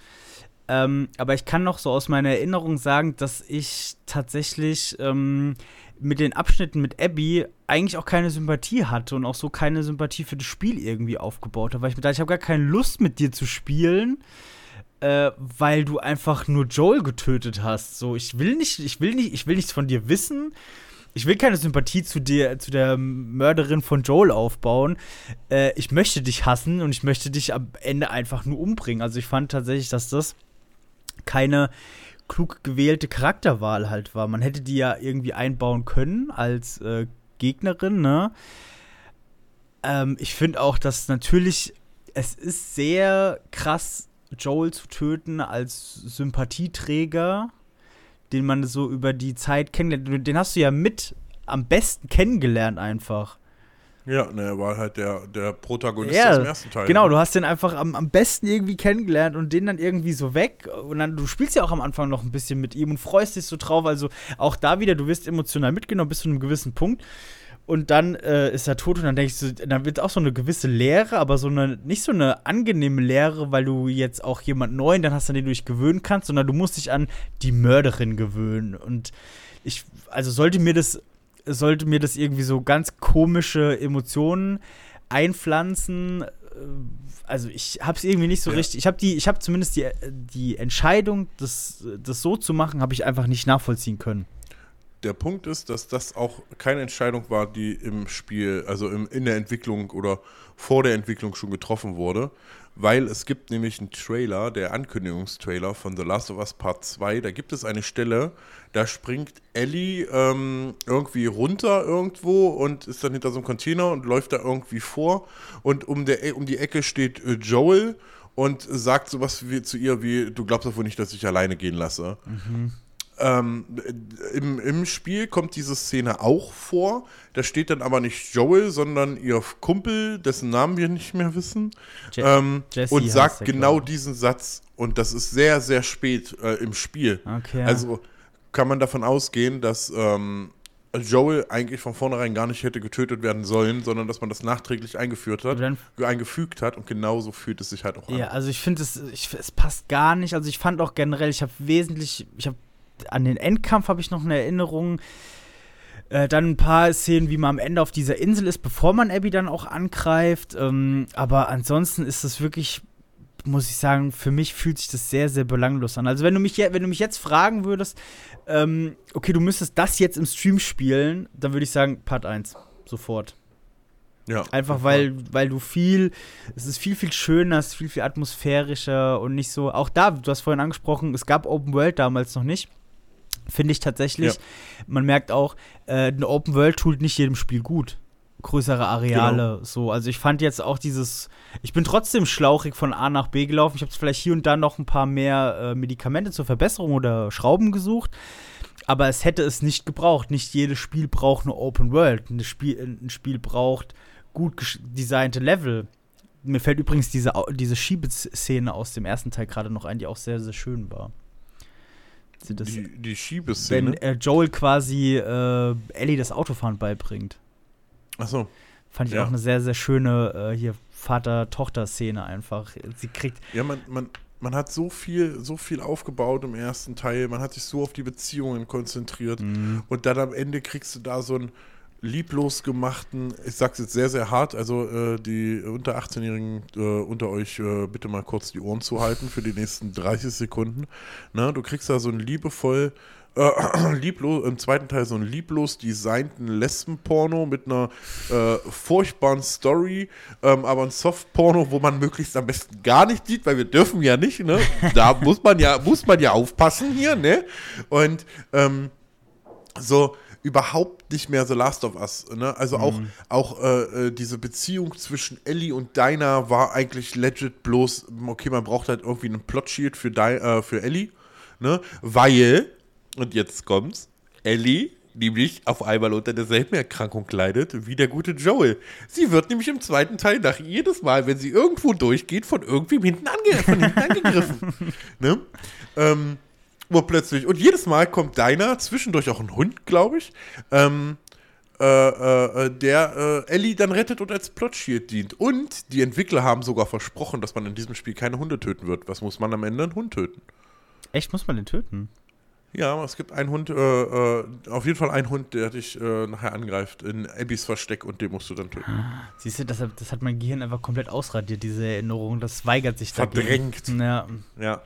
Speaker 1: Ähm, aber ich kann noch so aus meiner Erinnerung sagen, dass ich tatsächlich ähm, mit den Abschnitten mit Abby eigentlich auch keine Sympathie hatte und auch so keine Sympathie für das Spiel irgendwie aufgebaut habe, weil ich mir dachte, ich habe gar keine Lust mit dir zu spielen äh, weil du einfach nur Joel getötet hast. So, ich will nicht, ich will nicht, ich will nichts von dir wissen. Ich will keine Sympathie zu dir, zu der Mörderin von Joel aufbauen. Äh, ich möchte dich hassen und ich möchte dich am Ende einfach nur umbringen. Also ich fand tatsächlich, dass das keine klug gewählte Charakterwahl halt war. Man hätte die ja irgendwie einbauen können als äh, Gegnerin, ne? Ähm, ich finde auch, dass natürlich es ist sehr krass Joel zu töten als Sympathieträger, den man so über die Zeit kennenlernt. Den hast du ja mit am besten kennengelernt einfach.
Speaker 2: Ja, ne, er war halt der, der Protagonist
Speaker 1: Ja,
Speaker 2: dem ersten Teil.
Speaker 1: Genau,
Speaker 2: ne?
Speaker 1: du hast den einfach am, am besten irgendwie kennengelernt und den dann irgendwie so weg. Und dann, du spielst ja auch am Anfang noch ein bisschen mit ihm und freust dich so drauf. Also auch da wieder, du wirst emotional mitgenommen bis zu einem gewissen Punkt. Und dann äh, ist er tot und dann denkst du, dann wird auch so eine gewisse Leere, aber so eine, nicht so eine angenehme Leere, weil du jetzt auch jemand neuen dann hast, an den du dich gewöhnen kannst, sondern du musst dich an die Mörderin gewöhnen. Und ich, also sollte mir das, sollte mir das irgendwie so ganz komische Emotionen einpflanzen. äh, Also ich habe es irgendwie nicht so
Speaker 2: Ja.
Speaker 1: richtig. Ich habe die, ich habe zumindest die, die Entscheidung, das, das so zu machen, habe ich einfach nicht nachvollziehen können.
Speaker 2: Der Punkt ist, dass das auch keine Entscheidung war, die im Spiel, also im, in der Entwicklung oder vor der Entwicklung schon getroffen wurde, weil es gibt nämlich einen Trailer, der Ankündigungstrailer von The Last of Us Part 2, da gibt es eine Stelle, da springt Ellie ähm, irgendwie runter irgendwo und ist dann hinter so einem Container und läuft da irgendwie vor. Und um, der, um die Ecke steht äh, Joel und sagt sowas wie, zu ihr wie, du glaubst doch wohl nicht, dass ich alleine gehen lasse. Ähm, im, Im Spiel kommt diese Szene auch vor. Da steht dann aber nicht Joel, sondern ihr Kumpel, dessen Namen wir nicht mehr wissen.
Speaker 1: Je-
Speaker 2: ähm, und sagt genau
Speaker 1: glaub ich.
Speaker 2: diesen Satz. Und das ist sehr, sehr spät äh, im Spiel.
Speaker 1: Okay.
Speaker 2: Also kann man davon ausgehen, dass ähm, Joel eigentlich von vornherein gar nicht hätte getötet werden sollen, sondern dass man das nachträglich eingeführt hat, eingefügt hat. Und genauso fühlt es sich halt auch an.
Speaker 1: Ja, also ich finde es, ich, es passt gar nicht. Also ich fand auch generell, ich habe wesentlich, ich habe an den Endkampf habe ich noch eine Erinnerung. Äh, dann ein paar Szenen, wie man am Ende auf dieser Insel ist, bevor man Abby dann auch angreift. Ähm, aber ansonsten ist es wirklich, muss ich sagen, für mich fühlt sich das sehr, sehr belanglos an. Also wenn du mich, wenn du mich jetzt fragen würdest, ähm, okay, du müsstest das jetzt im Stream spielen, dann würde ich sagen, Part 1. Sofort.
Speaker 2: Ja,
Speaker 1: Einfach weil, weil du viel, es ist viel, viel schöner, es ist viel, viel atmosphärischer und nicht so. Auch da, du hast vorhin angesprochen, es gab Open World damals noch nicht. Finde ich tatsächlich.
Speaker 2: Ja.
Speaker 1: Man merkt auch, äh, eine Open World tut nicht jedem Spiel gut. Größere Areale,
Speaker 2: Genau.
Speaker 1: so. Also ich fand jetzt auch dieses, ich bin trotzdem schlauchig von A nach B gelaufen. Ich habe vielleicht hier und da noch ein paar mehr äh, Medikamente zur Verbesserung oder Schrauben gesucht. Aber es hätte es nicht gebraucht. Nicht jedes Spiel braucht eine Open World. Ein Spiel, ein Spiel braucht gut designte Level. Mir fällt übrigens diese, diese Schiebeszene aus dem ersten Teil gerade noch ein, die auch sehr, sehr schön war. Sie das,
Speaker 2: die, die Schiebeszene.
Speaker 1: wenn äh, Joel quasi äh, Ellie das Autofahren beibringt.
Speaker 2: Achso.
Speaker 1: Fand ich
Speaker 2: Ja.
Speaker 1: auch eine sehr, sehr schöne äh, hier Vater-Tochter-Szene einfach. Sie kriegt.
Speaker 2: Ja, man, man, man hat so viel, so viel aufgebaut im ersten Teil, man hat sich so auf die Beziehungen konzentriert und dann am Ende kriegst du da so einen lieblos gemachten, ich sag's jetzt sehr, sehr hart, also äh, die unter 18-Jährigen äh, unter euch äh, bitte mal kurz die Ohren zu halten für die nächsten 30 Sekunden. Na, du kriegst da so einen liebevoll äh, <clears throat> lieblos, im zweiten Teil so einen lieblos designten Lesbenporno mit einer äh, furchtbaren Story, ähm, aber ein Softporno, wo man möglichst am besten gar nicht sieht, weil wir dürfen ja nicht, ne? Da <laughs> muss man ja, muss man ja aufpassen hier, ne? Und ähm, so überhaupt nicht mehr The Last of Us. Ne? Also auch, auch äh, äh, diese Beziehung zwischen Ellie und Dinah war eigentlich legit bloß, okay, man braucht halt irgendwie einen Plot-Shield für, Di äh, für Ellie, ne? weil, und jetzt kommt's, Ellie nämlich auf einmal unter derselben Erkrankung leidet wie der gute Joel. Sie wird nämlich im zweiten Teil nach jedes Mal, wenn sie irgendwo durchgeht, von irgendwem hinten, ange von hinten <laughs> angegriffen. ne? Ähm, urplötzlich. Und jedes Mal kommt deiner, zwischendurch auch ein Hund, glaube ich, ähm, äh, äh, äh, der äh, Ellie dann rettet und als Plotshield dient. Und die Entwickler haben sogar versprochen, dass man in diesem Spiel keine Hunde töten wird. Was muss man am Ende? Einen Hund töten.
Speaker 1: Echt, muss man den töten?
Speaker 2: Ja, aber es gibt einen Hund, äh, äh, auf jeden Fall einen Hund, der dich äh, nachher angreift in Abbys Versteck und den musst du dann töten.
Speaker 1: Siehst du, das, hat- das hat mein Gehirn einfach komplett ausradiert, diese Erinnerung. Das weigert sich dagegen.
Speaker 2: Verdrängt.
Speaker 1: Ja.
Speaker 2: Ja.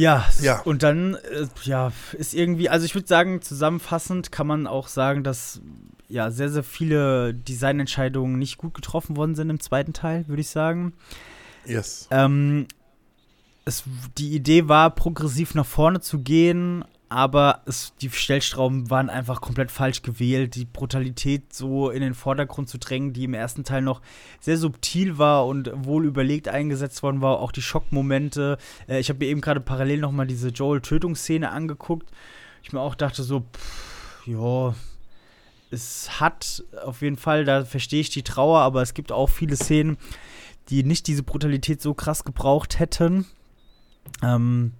Speaker 1: Ja,
Speaker 2: Ja.
Speaker 1: und dann, äh, ja, ist irgendwie, also ich würde sagen, zusammenfassend kann man auch sagen, dass ja sehr, sehr viele Designentscheidungen nicht gut getroffen worden sind im zweiten Teil, würde ich sagen.
Speaker 2: Yes.
Speaker 1: Ähm, es, die Idee war, progressiv nach vorne zu gehen, aber es, die Stellstrauben waren einfach komplett falsch gewählt. Die Brutalität so in den Vordergrund zu drängen, die im ersten Teil noch sehr subtil war und wohl überlegt eingesetzt worden war. Auch die Schockmomente. Äh, ich habe mir eben gerade parallel noch mal diese Joel-Tötungsszene angeguckt. Ich mir auch dachte so, pff, ja, es hat auf jeden Fall, da verstehe ich die Trauer, aber es gibt auch viele Szenen, die nicht diese Brutalität so krass gebraucht hätten. Ähm,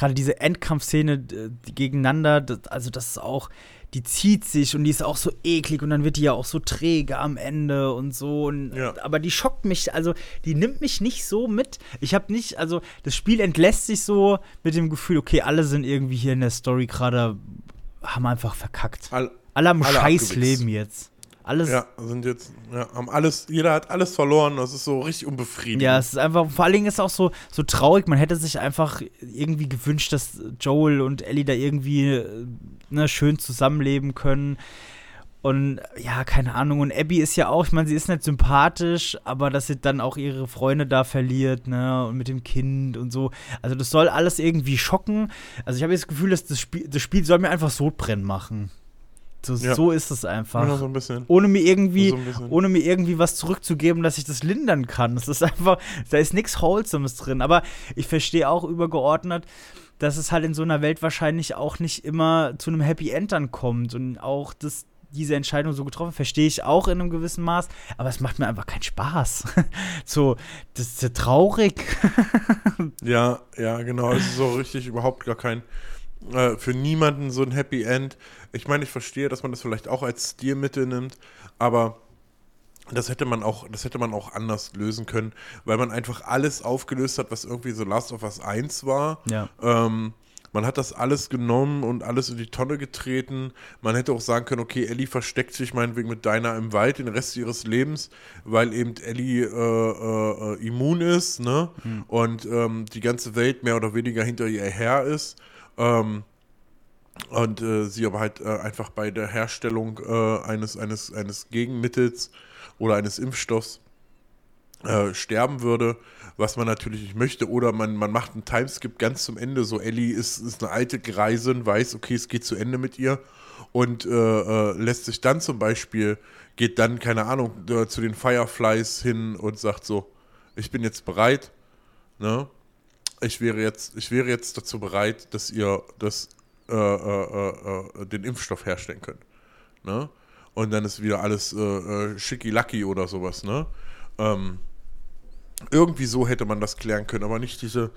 Speaker 1: Gerade diese Endkampfszene die gegeneinander, das, also das ist auch, die zieht sich und die ist auch so eklig und dann wird die ja auch so träge am Ende und so. Und,
Speaker 2: Ja.
Speaker 1: Aber die schockt mich, also die nimmt mich nicht so mit. Ich habe nicht, also das Spiel entlässt sich so mit dem Gefühl, okay, alle sind irgendwie hier in der Story gerade, haben einfach verkackt.
Speaker 2: All,
Speaker 1: Alle haben
Speaker 2: alle
Speaker 1: scheiß
Speaker 2: abgewichst.
Speaker 1: Leben jetzt. Alles.
Speaker 2: ja, sind jetzt, ja, haben alles, jeder hat alles verloren, das ist so richtig unbefriedigend.
Speaker 1: Ja, es ist einfach, vor allen Dingen ist es auch so, so traurig. Man hätte sich einfach irgendwie gewünscht, dass Joel und Ellie da irgendwie äh, ne, schön zusammenleben können. Und ja, keine Ahnung. Und Abby ist ja auch, ich meine, sie ist nicht sympathisch, aber dass sie dann auch ihre Freunde da verliert, ne, und mit dem Kind und so. Also, das soll alles irgendwie schocken. Also, ich habe jetzt das Gefühl, dass das Spiel, das Spiel soll mir einfach Sodbrennen machen. So,
Speaker 2: Ja.
Speaker 1: so ist es einfach.
Speaker 2: Ja, so ein bisschen.
Speaker 1: Ohne mir irgendwie,
Speaker 2: So
Speaker 1: ohne mir irgendwie was zurückzugeben, dass ich das lindern kann. Das ist einfach, da ist nichts Wholesomes drin. Aber ich verstehe auch übergeordnet, dass es halt in so einer Welt wahrscheinlich auch nicht immer zu einem Happy End dann kommt. Und auch das, diese Entscheidung so getroffen, verstehe ich auch in einem gewissen Maß. Aber es macht mir einfach keinen Spaß. <laughs> so, das ist ja traurig. <laughs>
Speaker 2: Ja, ja, genau. Es ist so richtig überhaupt gar kein, äh, für niemanden so ein Happy End. Ich meine, ich verstehe, dass man das vielleicht auch als Stilmittel nimmt, aber das hätte man auch, das hätte man auch anders lösen können, weil man einfach alles aufgelöst hat, was irgendwie so Last of Us 1 war.
Speaker 1: Ja.
Speaker 2: Ähm, man hat das alles genommen und alles in die Tonne getreten. Man hätte auch sagen können, okay, Ellie versteckt sich meinetwegen mit Dinah im Wald den Rest ihres Lebens, weil eben Ellie äh, äh, äh, immun ist, ne? Und ähm, die ganze Welt mehr oder weniger hinter ihr her ist. Ähm, und äh, sie aber halt äh, einfach bei der Herstellung äh, eines, eines, eines Gegenmittels oder eines Impfstoffs äh, sterben würde, was man natürlich nicht möchte. Oder man, man macht einen Timeskip ganz zum Ende. So, Ellie ist, ist eine alte Greisin, weiß, okay, es geht zu Ende mit ihr und äh, äh, lässt sich dann zum Beispiel, geht dann, keine Ahnung, zu den Fireflies hin und sagt so, ich bin jetzt bereit, ne? Ich wäre jetzt, ich wäre jetzt dazu bereit, dass ihr das, äh, äh, äh, äh, den Impfstoff herstellen könnt. Ne? Und dann ist wieder alles äh, äh, schicki-lacki oder sowas, ne? Ähm, irgendwie so hätte man das klären können, aber nicht diese,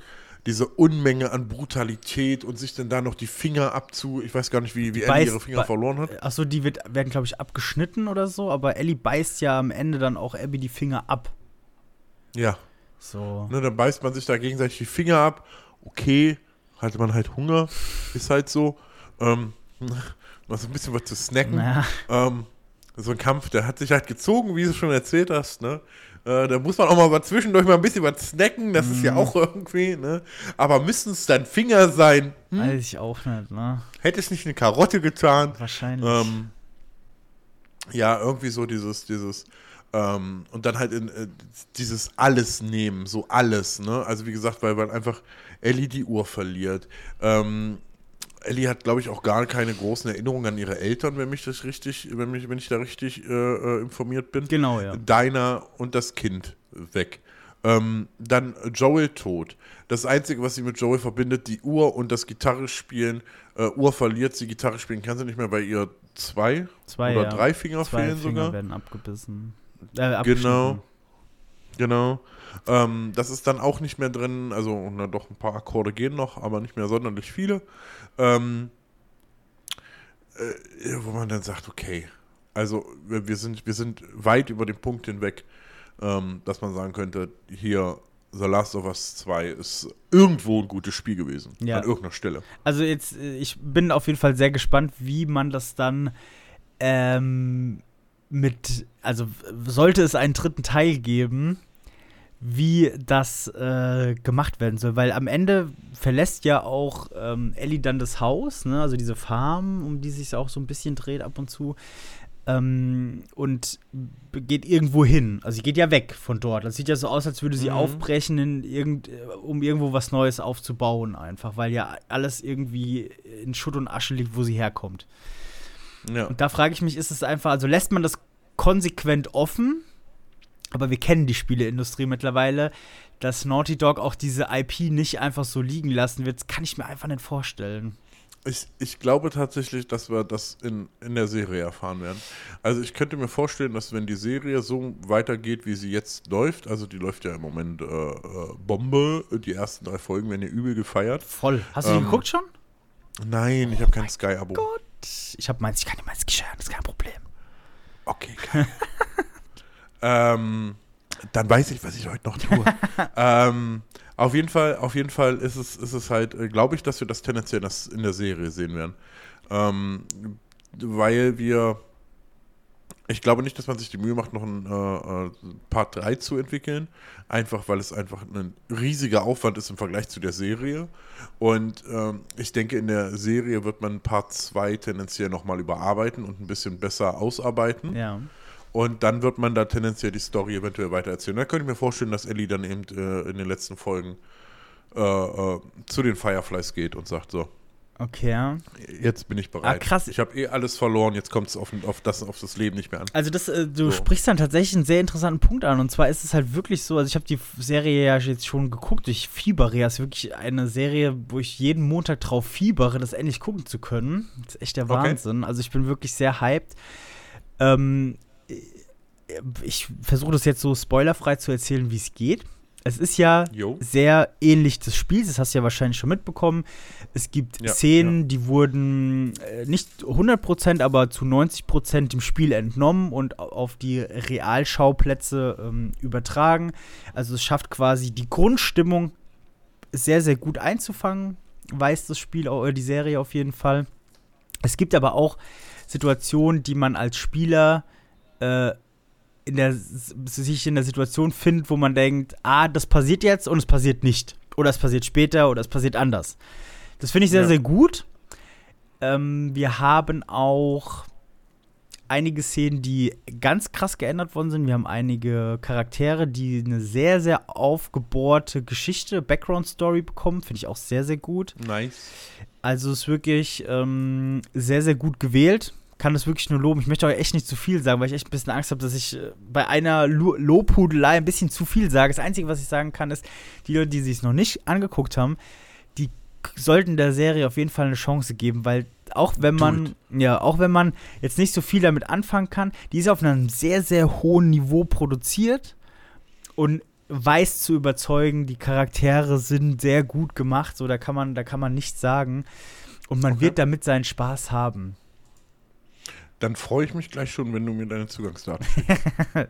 Speaker 2: diese Unmenge an Brutalität und sich dann da noch die Finger abzu. Ich weiß gar nicht, wie, wie Ellie ihre Finger
Speaker 1: bei-
Speaker 2: verloren hat.
Speaker 1: Achso, die wird, werden, glaube ich, abgeschnitten oder so. Aber Ellie beißt ja am Ende dann auch Abby die Finger ab.
Speaker 2: Ja.
Speaker 1: So.
Speaker 2: Ne, dann beißt man sich da gegenseitig die Finger ab. Okay, hatte man halt Hunger, ist halt so. Ähm, <laughs> mal so ein bisschen was zu snacken.
Speaker 1: Naja.
Speaker 2: Ähm, so ein Kampf, der hat sich halt gezogen, wie du schon erzählt hast, ne? Äh, da muss man auch mal was zwischendurch mal ein bisschen was snacken, das ist
Speaker 1: Mhm.
Speaker 2: ja auch <laughs> irgendwie, ne? Aber müssen es dann Finger sein? Hm?
Speaker 1: Weiß ich auch nicht, ne?
Speaker 2: Hätte es nicht eine Karotte getan?
Speaker 1: Wahrscheinlich.
Speaker 2: Ähm, ja, irgendwie so dieses, dieses, ähm, und dann halt in, äh, dieses alles nehmen, so alles, ne? Also wie gesagt, weil man einfach Ellie die Uhr verliert. Ähm, Ellie hat, glaube ich, auch gar keine großen Erinnerungen an ihre Eltern, wenn mich das richtig, wenn mich, wenn ich da richtig äh, äh, informiert bin.
Speaker 1: genau, ja.
Speaker 2: Dinah und das Kind weg. Ähm, dann Joel tot. Das Einzige, was sie mit Joel verbindet, die Uhr und das Gitarre spielen. Äh, Uhr verliert sie, Gitarre spielen kann sie nicht mehr, weil ihr zwei
Speaker 1: Zwei,
Speaker 2: oder
Speaker 1: ja.
Speaker 2: drei Finger
Speaker 1: Zwei
Speaker 2: fehlen
Speaker 1: Finger
Speaker 2: sogar.
Speaker 1: werden abgebissen. Äh.
Speaker 2: Genau. Genau. Ähm, das ist dann auch nicht mehr drin. Also, na doch, ein paar Akkorde gehen noch, aber nicht mehr sonderlich viele. Ähm, äh, wo man dann sagt, okay, also wir, wir, sind, wir sind weit über den Punkt hinweg, ähm, dass man sagen könnte, hier The Last of Us 2 ist irgendwo ein gutes Spiel gewesen.
Speaker 1: Ja.
Speaker 2: An irgendeiner Stelle.
Speaker 1: Also jetzt, äh, ich bin auf jeden Fall sehr gespannt, wie man das dann ähm, mit, also sollte es einen dritten Teil geben, wie das äh, gemacht werden soll. Weil am Ende verlässt ja auch ähm, Ellie dann das Haus, ne? also diese Farm, um die sich auch so ein bisschen dreht ab und zu. Ähm, und geht irgendwo hin. Also sie geht ja weg von dort. Das sieht ja so aus, als würde sie
Speaker 2: Mhm.
Speaker 1: aufbrechen, in irgend, äh, um irgendwo was Neues aufzubauen, einfach, weil ja alles irgendwie in Schutt und Asche liegt, wo sie herkommt.
Speaker 2: Ja.
Speaker 1: Und da frage ich mich, ist es einfach, also lässt man das konsequent offen? Aber wir kennen die Spieleindustrie mittlerweile, dass Naughty Dog auch diese IP nicht einfach so liegen lassen wird, kann ich mir einfach nicht vorstellen.
Speaker 2: Ich, ich glaube tatsächlich, dass wir das in, in der Serie erfahren werden. Also ich könnte mir vorstellen, dass wenn die Serie so weitergeht, wie sie jetzt läuft, also die läuft ja im Moment äh, äh, Bombe, die ersten drei Folgen werden ja übel gefeiert.
Speaker 1: Voll. Hast du die
Speaker 2: Ähm,
Speaker 1: geguckt schon?
Speaker 2: Nein, ich habe kein Sky-Abo.
Speaker 1: Gott. Ich habe meins, ich kann dir meins das ist kein Problem.
Speaker 2: Okay, geil. <laughs> ähm, dann weiß ich, was ich heute noch tue. <laughs> ähm, auf jeden Fall, auf jeden Fall ist es, ist es halt, äh, glaube ich, dass wir das tendenziell das in der Serie sehen werden. Ähm, weil wir, ich glaube nicht, dass man sich die Mühe macht, noch ein äh, äh, Part 3 zu entwickeln. Einfach, weil es einfach ein riesiger Aufwand ist im Vergleich zu der Serie. Und ähm, ich denke, in der Serie wird man Part 2 tendenziell nochmal überarbeiten und ein bisschen besser ausarbeiten.
Speaker 1: Ja.
Speaker 2: Und dann wird man da tendenziell die Story eventuell weitererzählen. Da könnte ich mir vorstellen, dass Ellie dann eben äh, in den letzten Folgen äh, äh, zu den Fireflies geht und sagt so,
Speaker 1: Okay,
Speaker 2: jetzt bin ich bereit.
Speaker 1: Ah, krass.
Speaker 2: Ich habe eh alles verloren, jetzt kommt es auf, auf, das, auf das Leben nicht mehr an.
Speaker 1: Also das, äh, du
Speaker 2: So.
Speaker 1: sprichst dann tatsächlich einen sehr interessanten Punkt an. Und zwar ist es halt wirklich so, also ich habe die Serie ja jetzt schon geguckt, ich fiebere. Ja, es ist wirklich eine Serie, wo ich jeden Montag drauf fiebere, das endlich gucken zu können. Das ist echt der
Speaker 2: Okay.
Speaker 1: Wahnsinn. Also ich bin wirklich sehr hyped. Ähm, ich versuche das jetzt so spoilerfrei zu erzählen, wie es geht. Es ist ja
Speaker 2: Jo.
Speaker 1: sehr ähnlich des Spiels, das hast du ja wahrscheinlich schon mitbekommen. Es gibt
Speaker 2: Ja,
Speaker 1: Szenen, die wurden äh, nicht 100%, aber zu 90% dem Spiel entnommen und au- auf die Realschauplätze ähm, übertragen. Also es schafft quasi die Grundstimmung sehr, sehr gut einzufangen, weiß das Spiel, au- äh, die Serie auf jeden Fall. Es gibt aber auch Situationen, die man als Spieler äh, in der, sich in der Situation findet, wo man denkt, ah, das passiert jetzt und es passiert nicht. Oder es passiert später oder es passiert anders. Das finde ich sehr,
Speaker 2: Ja.
Speaker 1: sehr gut. Ähm, wir haben auch einige Szenen, die ganz krass geändert worden sind. Wir haben einige Charaktere, die eine sehr, sehr aufgebohrte Geschichte, Background-Story bekommen. Finde ich auch sehr, sehr gut.
Speaker 2: Nice.
Speaker 1: Also es ist wirklich ähm, sehr, sehr gut gewählt. Kann das wirklich nur loben. Ich möchte euch echt nicht zu viel sagen, weil ich echt ein bisschen Angst habe, dass ich äh, bei einer Lo Lobhudelei ein bisschen zu viel sage. Das Einzige, was ich sagen kann, ist, die Leute, die sich noch nicht angeguckt haben, die sollten der Serie auf jeden Fall eine Chance geben, weil auch wenn man, ja, auch wenn man jetzt nicht so viel damit anfangen kann, die ist auf einem sehr, sehr hohen Niveau produziert und weiß zu überzeugen, die Charaktere sind sehr gut gemacht, so da kann man, da kann man nichts sagen. Und man
Speaker 2: Okay.
Speaker 1: wird damit seinen Spaß haben.
Speaker 2: Dann freue ich mich gleich schon, wenn du mir deine Zugangsdaten schickst. <laughs>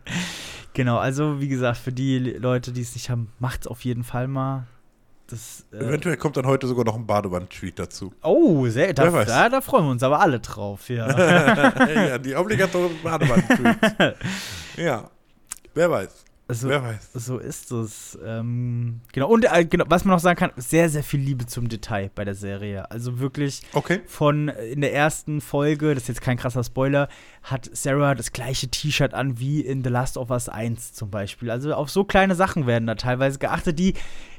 Speaker 1: Genau, also wie gesagt, für die Leute, die es nicht haben, macht's auf jeden Fall mal. Das, äh,
Speaker 2: Eventuell kommt dann heute sogar noch ein Badewand-Tweet dazu.
Speaker 1: oh, sehr, da, da, da freuen wir uns aber alle drauf, ja. <laughs>
Speaker 2: ja, die obligatorischen Badewand-Tweets. <laughs> ja, wer weiß.
Speaker 1: Also,
Speaker 2: wer weiß.
Speaker 1: So ist es. Ähm, genau. Und äh, genau, was man noch sagen kann, sehr, sehr viel Liebe zum Detail bei der Serie. Also wirklich
Speaker 2: Okay.
Speaker 1: von äh, in der ersten Folge, das ist jetzt kein krasser Spoiler, hat Sarah das gleiche T-Shirt an wie in The Last of Us 1 zum Beispiel. Also auf so kleine Sachen werden da teilweise geachtet, die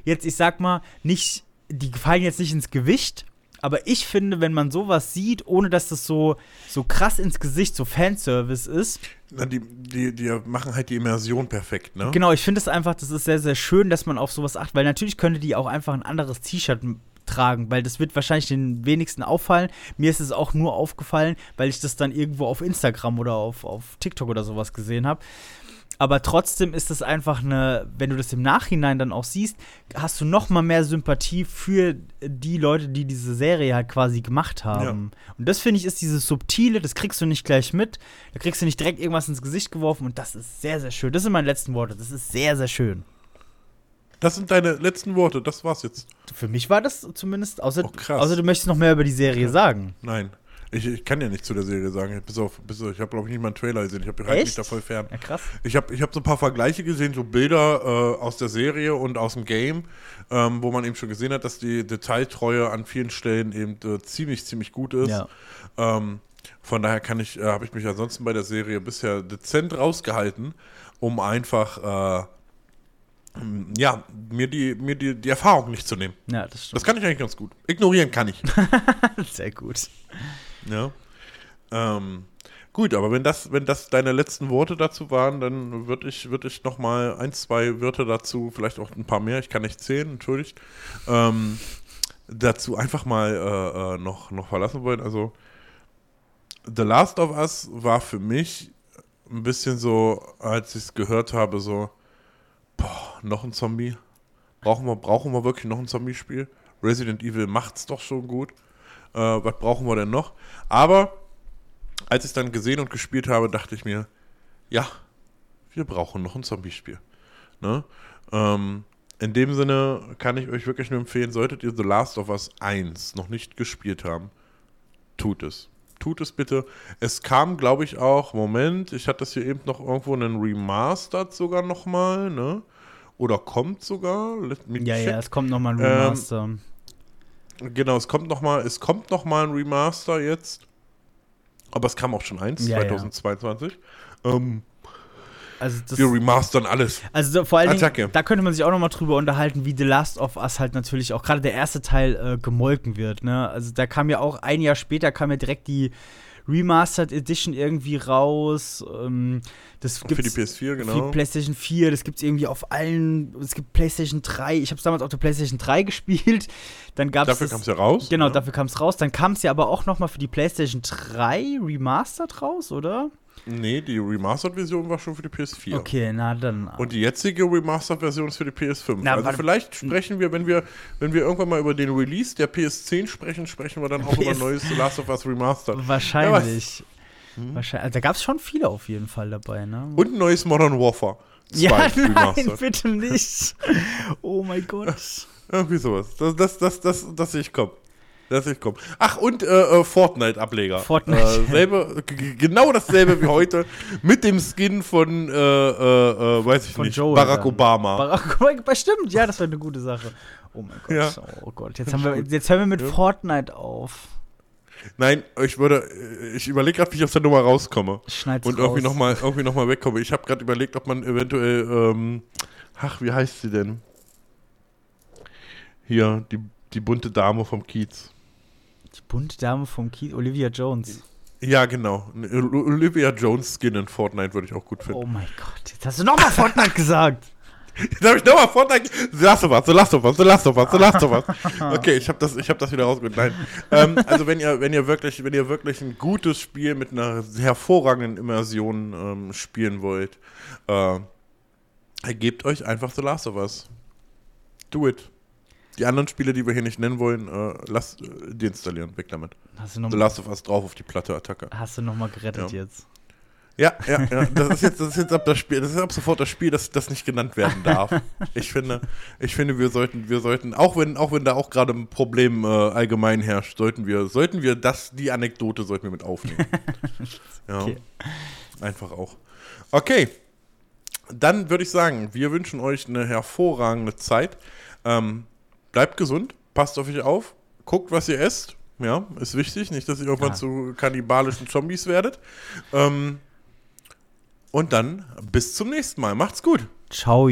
Speaker 1: jetzt, ich sag mal, nicht, die fallen jetzt nicht ins Gewicht. Aber ich finde, wenn man sowas sieht, ohne dass das so, so krass ins Gesicht, so Fanservice ist,
Speaker 2: Na, die, die, die machen halt die Immersion perfekt, ne?
Speaker 1: Genau, ich finde es einfach, das ist sehr, sehr schön, dass man auf sowas achtet, weil natürlich könnte die auch einfach ein anderes T-Shirt tragen, weil das wird wahrscheinlich den wenigsten auffallen. Mir ist es auch nur aufgefallen, weil ich das dann irgendwo auf Instagram oder auf, auf TikTok oder sowas gesehen habe. Aber trotzdem ist es einfach eine, wenn du das im Nachhinein dann auch siehst, hast du noch mal mehr Sympathie für die Leute, die diese Serie halt quasi gemacht haben. Und das finde ich ist dieses Subtile, das kriegst du nicht gleich mit. Da kriegst du nicht direkt irgendwas ins Gesicht geworfen und das ist sehr, sehr schön. Das sind meine letzten Worte. Das ist sehr, sehr schön.
Speaker 2: Das sind deine letzten Worte, das war's jetzt.
Speaker 1: Für mich war das zumindest, außer,
Speaker 2: Oh, krass.
Speaker 1: außer du möchtest noch mehr über die Serie
Speaker 2: Okay.
Speaker 1: sagen.
Speaker 2: Nein. Ich, ich kann ja nichts zu der Serie sagen. Bis auf, bis auf ich habe, glaube ich, nicht mal einen Trailer gesehen. Ich habe mich
Speaker 1: Echt?
Speaker 2: da voll fern.
Speaker 1: Ja, krass.
Speaker 2: Ich habe ich hab so ein paar Vergleiche gesehen, so Bilder äh, aus der Serie und aus dem Game, ähm, wo man eben schon gesehen hat, dass die Detailtreue an vielen Stellen eben äh, ziemlich, ziemlich gut ist.
Speaker 1: Ja.
Speaker 2: Ähm, von daher kann ich, äh, habe ich mich ansonsten bei der Serie bisher dezent rausgehalten, um einfach äh, m, ja, mir die, mir die, die Erfahrung nicht zu nehmen.
Speaker 1: Ja, das stimmt.
Speaker 2: Das kann ich eigentlich ganz gut. Ignorieren kann ich. <laughs>
Speaker 1: sehr gut.
Speaker 2: Ja. Ähm, gut, aber wenn das, wenn das deine letzten Worte dazu waren, dann würde ich, würd ich noch mal ein, zwei Wörter dazu, vielleicht auch ein paar mehr, ich kann nicht zählen, entschuldigt, ähm, dazu einfach mal äh, äh, noch, noch verlassen wollen. Also, The Last of Us war für mich ein bisschen so, als ich es gehört habe, so, boah, noch ein Zombie. Brauchen wir, brauchen wir wirklich noch ein Zombie-Spiel? Resident Evil macht's doch schon gut. Äh, was brauchen wir denn noch? Aber als ich es dann gesehen und gespielt habe, dachte ich mir, ja, wir brauchen noch ein Zombie-Spiel. Ne? Ähm, in dem Sinne kann ich euch wirklich nur empfehlen, solltet ihr The Last of Us 1 noch nicht gespielt haben, tut es. Tut es bitte. Es kam, glaube ich, auch, Moment, ich hatte das hier eben noch irgendwo einen Remastered sogar nochmal, ne? Oder kommt sogar.
Speaker 1: ja, check. ja, es kommt nochmal ein ähm, Remaster.
Speaker 2: Ähm, genau, es kommt nochmal, es kommt nochmal ein Remaster jetzt. Aber es kam auch schon eins, ja, 2022. Ja. Ähm, also das, wir remastern alles.
Speaker 1: Also vor allen Dingen, da könnte man sich auch nochmal drüber unterhalten, wie The Last of Us halt natürlich auch gerade der erste Teil äh, gemolken wird. Ne? Also da kam ja auch ein Jahr später kam ja direkt die Remastered Edition irgendwie raus. Ähm, das
Speaker 2: für die PS4, genau. Für
Speaker 1: die PlayStation 4, das gibt es irgendwie auf allen. Es gibt PlayStation 3. Ich habe es damals auf der PlayStation 3 gespielt. Dann gab's
Speaker 2: dafür kam es ja raus.
Speaker 1: Genau,
Speaker 2: ja.
Speaker 1: dafür kam es raus. Dann kam es ja aber auch nochmal für die PlayStation 3 Remastered raus, oder?
Speaker 2: Nee, die Remastered-Version war schon für die PS4.
Speaker 1: Okay, na dann.
Speaker 2: Und die jetzige Remastered-Version ist für die PS5. Na, also vielleicht sprechen wir, wenn wir, wenn wir irgendwann mal über den Release der PS10 sprechen, sprechen wir dann auch PS über neues The Last of Us Remastered.
Speaker 1: Wahrscheinlich. Ja, hm? Wahrscheinlich. Also, da gab es schon viele auf jeden Fall dabei, ne?
Speaker 2: Und ein neues Modern Warfare. <laughs>
Speaker 1: Ja, nein, bitte nicht. <laughs> oh mein Gott.
Speaker 2: Irgendwie sowas. Das, das, das, das, das sehe ich kommen. Das ich kommen. Ach, und äh, äh, Fortnite-Ableger.
Speaker 1: Fortnite.
Speaker 2: Äh, selbe, genau dasselbe wie heute. <laughs> Mit dem Skin von, äh, äh, äh weiß ich von nicht, Joel Barack dann. Obama.
Speaker 1: Barack Obama, <laughs> stimmt, ja, das wäre eine gute Sache. Oh mein Gott, ja. oh Gott. Jetzt, haben wir, jetzt hören wir mit ja. Fortnite auf.
Speaker 2: Nein, ich würde, ich überlege gerade, wie ich aus der Nummer rauskomme.
Speaker 1: Schneid's
Speaker 2: und irgendwie nochmal noch wegkomme. Ich habe gerade überlegt, ob man eventuell, ähm, ach, wie heißt sie denn? Hier, die, die bunte Dame vom Kiez.
Speaker 1: Die bunte Dame vom Kiez, Olivia Jones.
Speaker 2: Ja, genau. Olivia Jones Skin in Fortnite würde ich auch gut finden.
Speaker 1: Oh mein Gott, jetzt hast du nochmal Fortnite gesagt. <laughs>
Speaker 2: Jetzt habe ich nochmal Fortnite. Lass doch was, lass doch was, lass doch was, lass doch was. Okay, ich habe das, hab das wieder rausgeholt. Nein. Ähm, also wenn ihr, wenn ihr wirklich, wenn ihr wirklich ein gutes Spiel mit einer hervorragenden Immersion ähm, spielen wollt, äh, gebt euch einfach The Last of Us. Do it. Die anderen Spiele, die wir hier nicht nennen wollen, äh, lass äh, deinstallieren, weg damit.
Speaker 1: Hast du noch
Speaker 2: The Last of Us drauf auf die Platte, Attacke.
Speaker 1: Hast du nochmal gerettet ja. jetzt?
Speaker 2: Ja, ja, ja. Das ist jetzt, das ist jetzt ab das Spiel, das ist ab sofort das Spiel, das, das nicht genannt werden darf. <laughs> Ich finde, ich finde, wir sollten, wir sollten, auch wenn, auch wenn da auch gerade ein Problem äh, allgemein herrscht, sollten wir, sollten wir das, die Anekdote sollten wir mit aufnehmen. <laughs> Ja. Okay. Einfach auch. Okay. Dann würde ich sagen, wir wünschen euch eine hervorragende Zeit. Ähm, bleibt gesund, passt auf euch auf, guckt, was ihr esst. Ja, ist wichtig. Nicht, dass ihr irgendwann ja. zu kannibalischen Zombies werdet. Ähm, und dann bis zum nächsten Mal. Macht's gut.
Speaker 1: Ciao.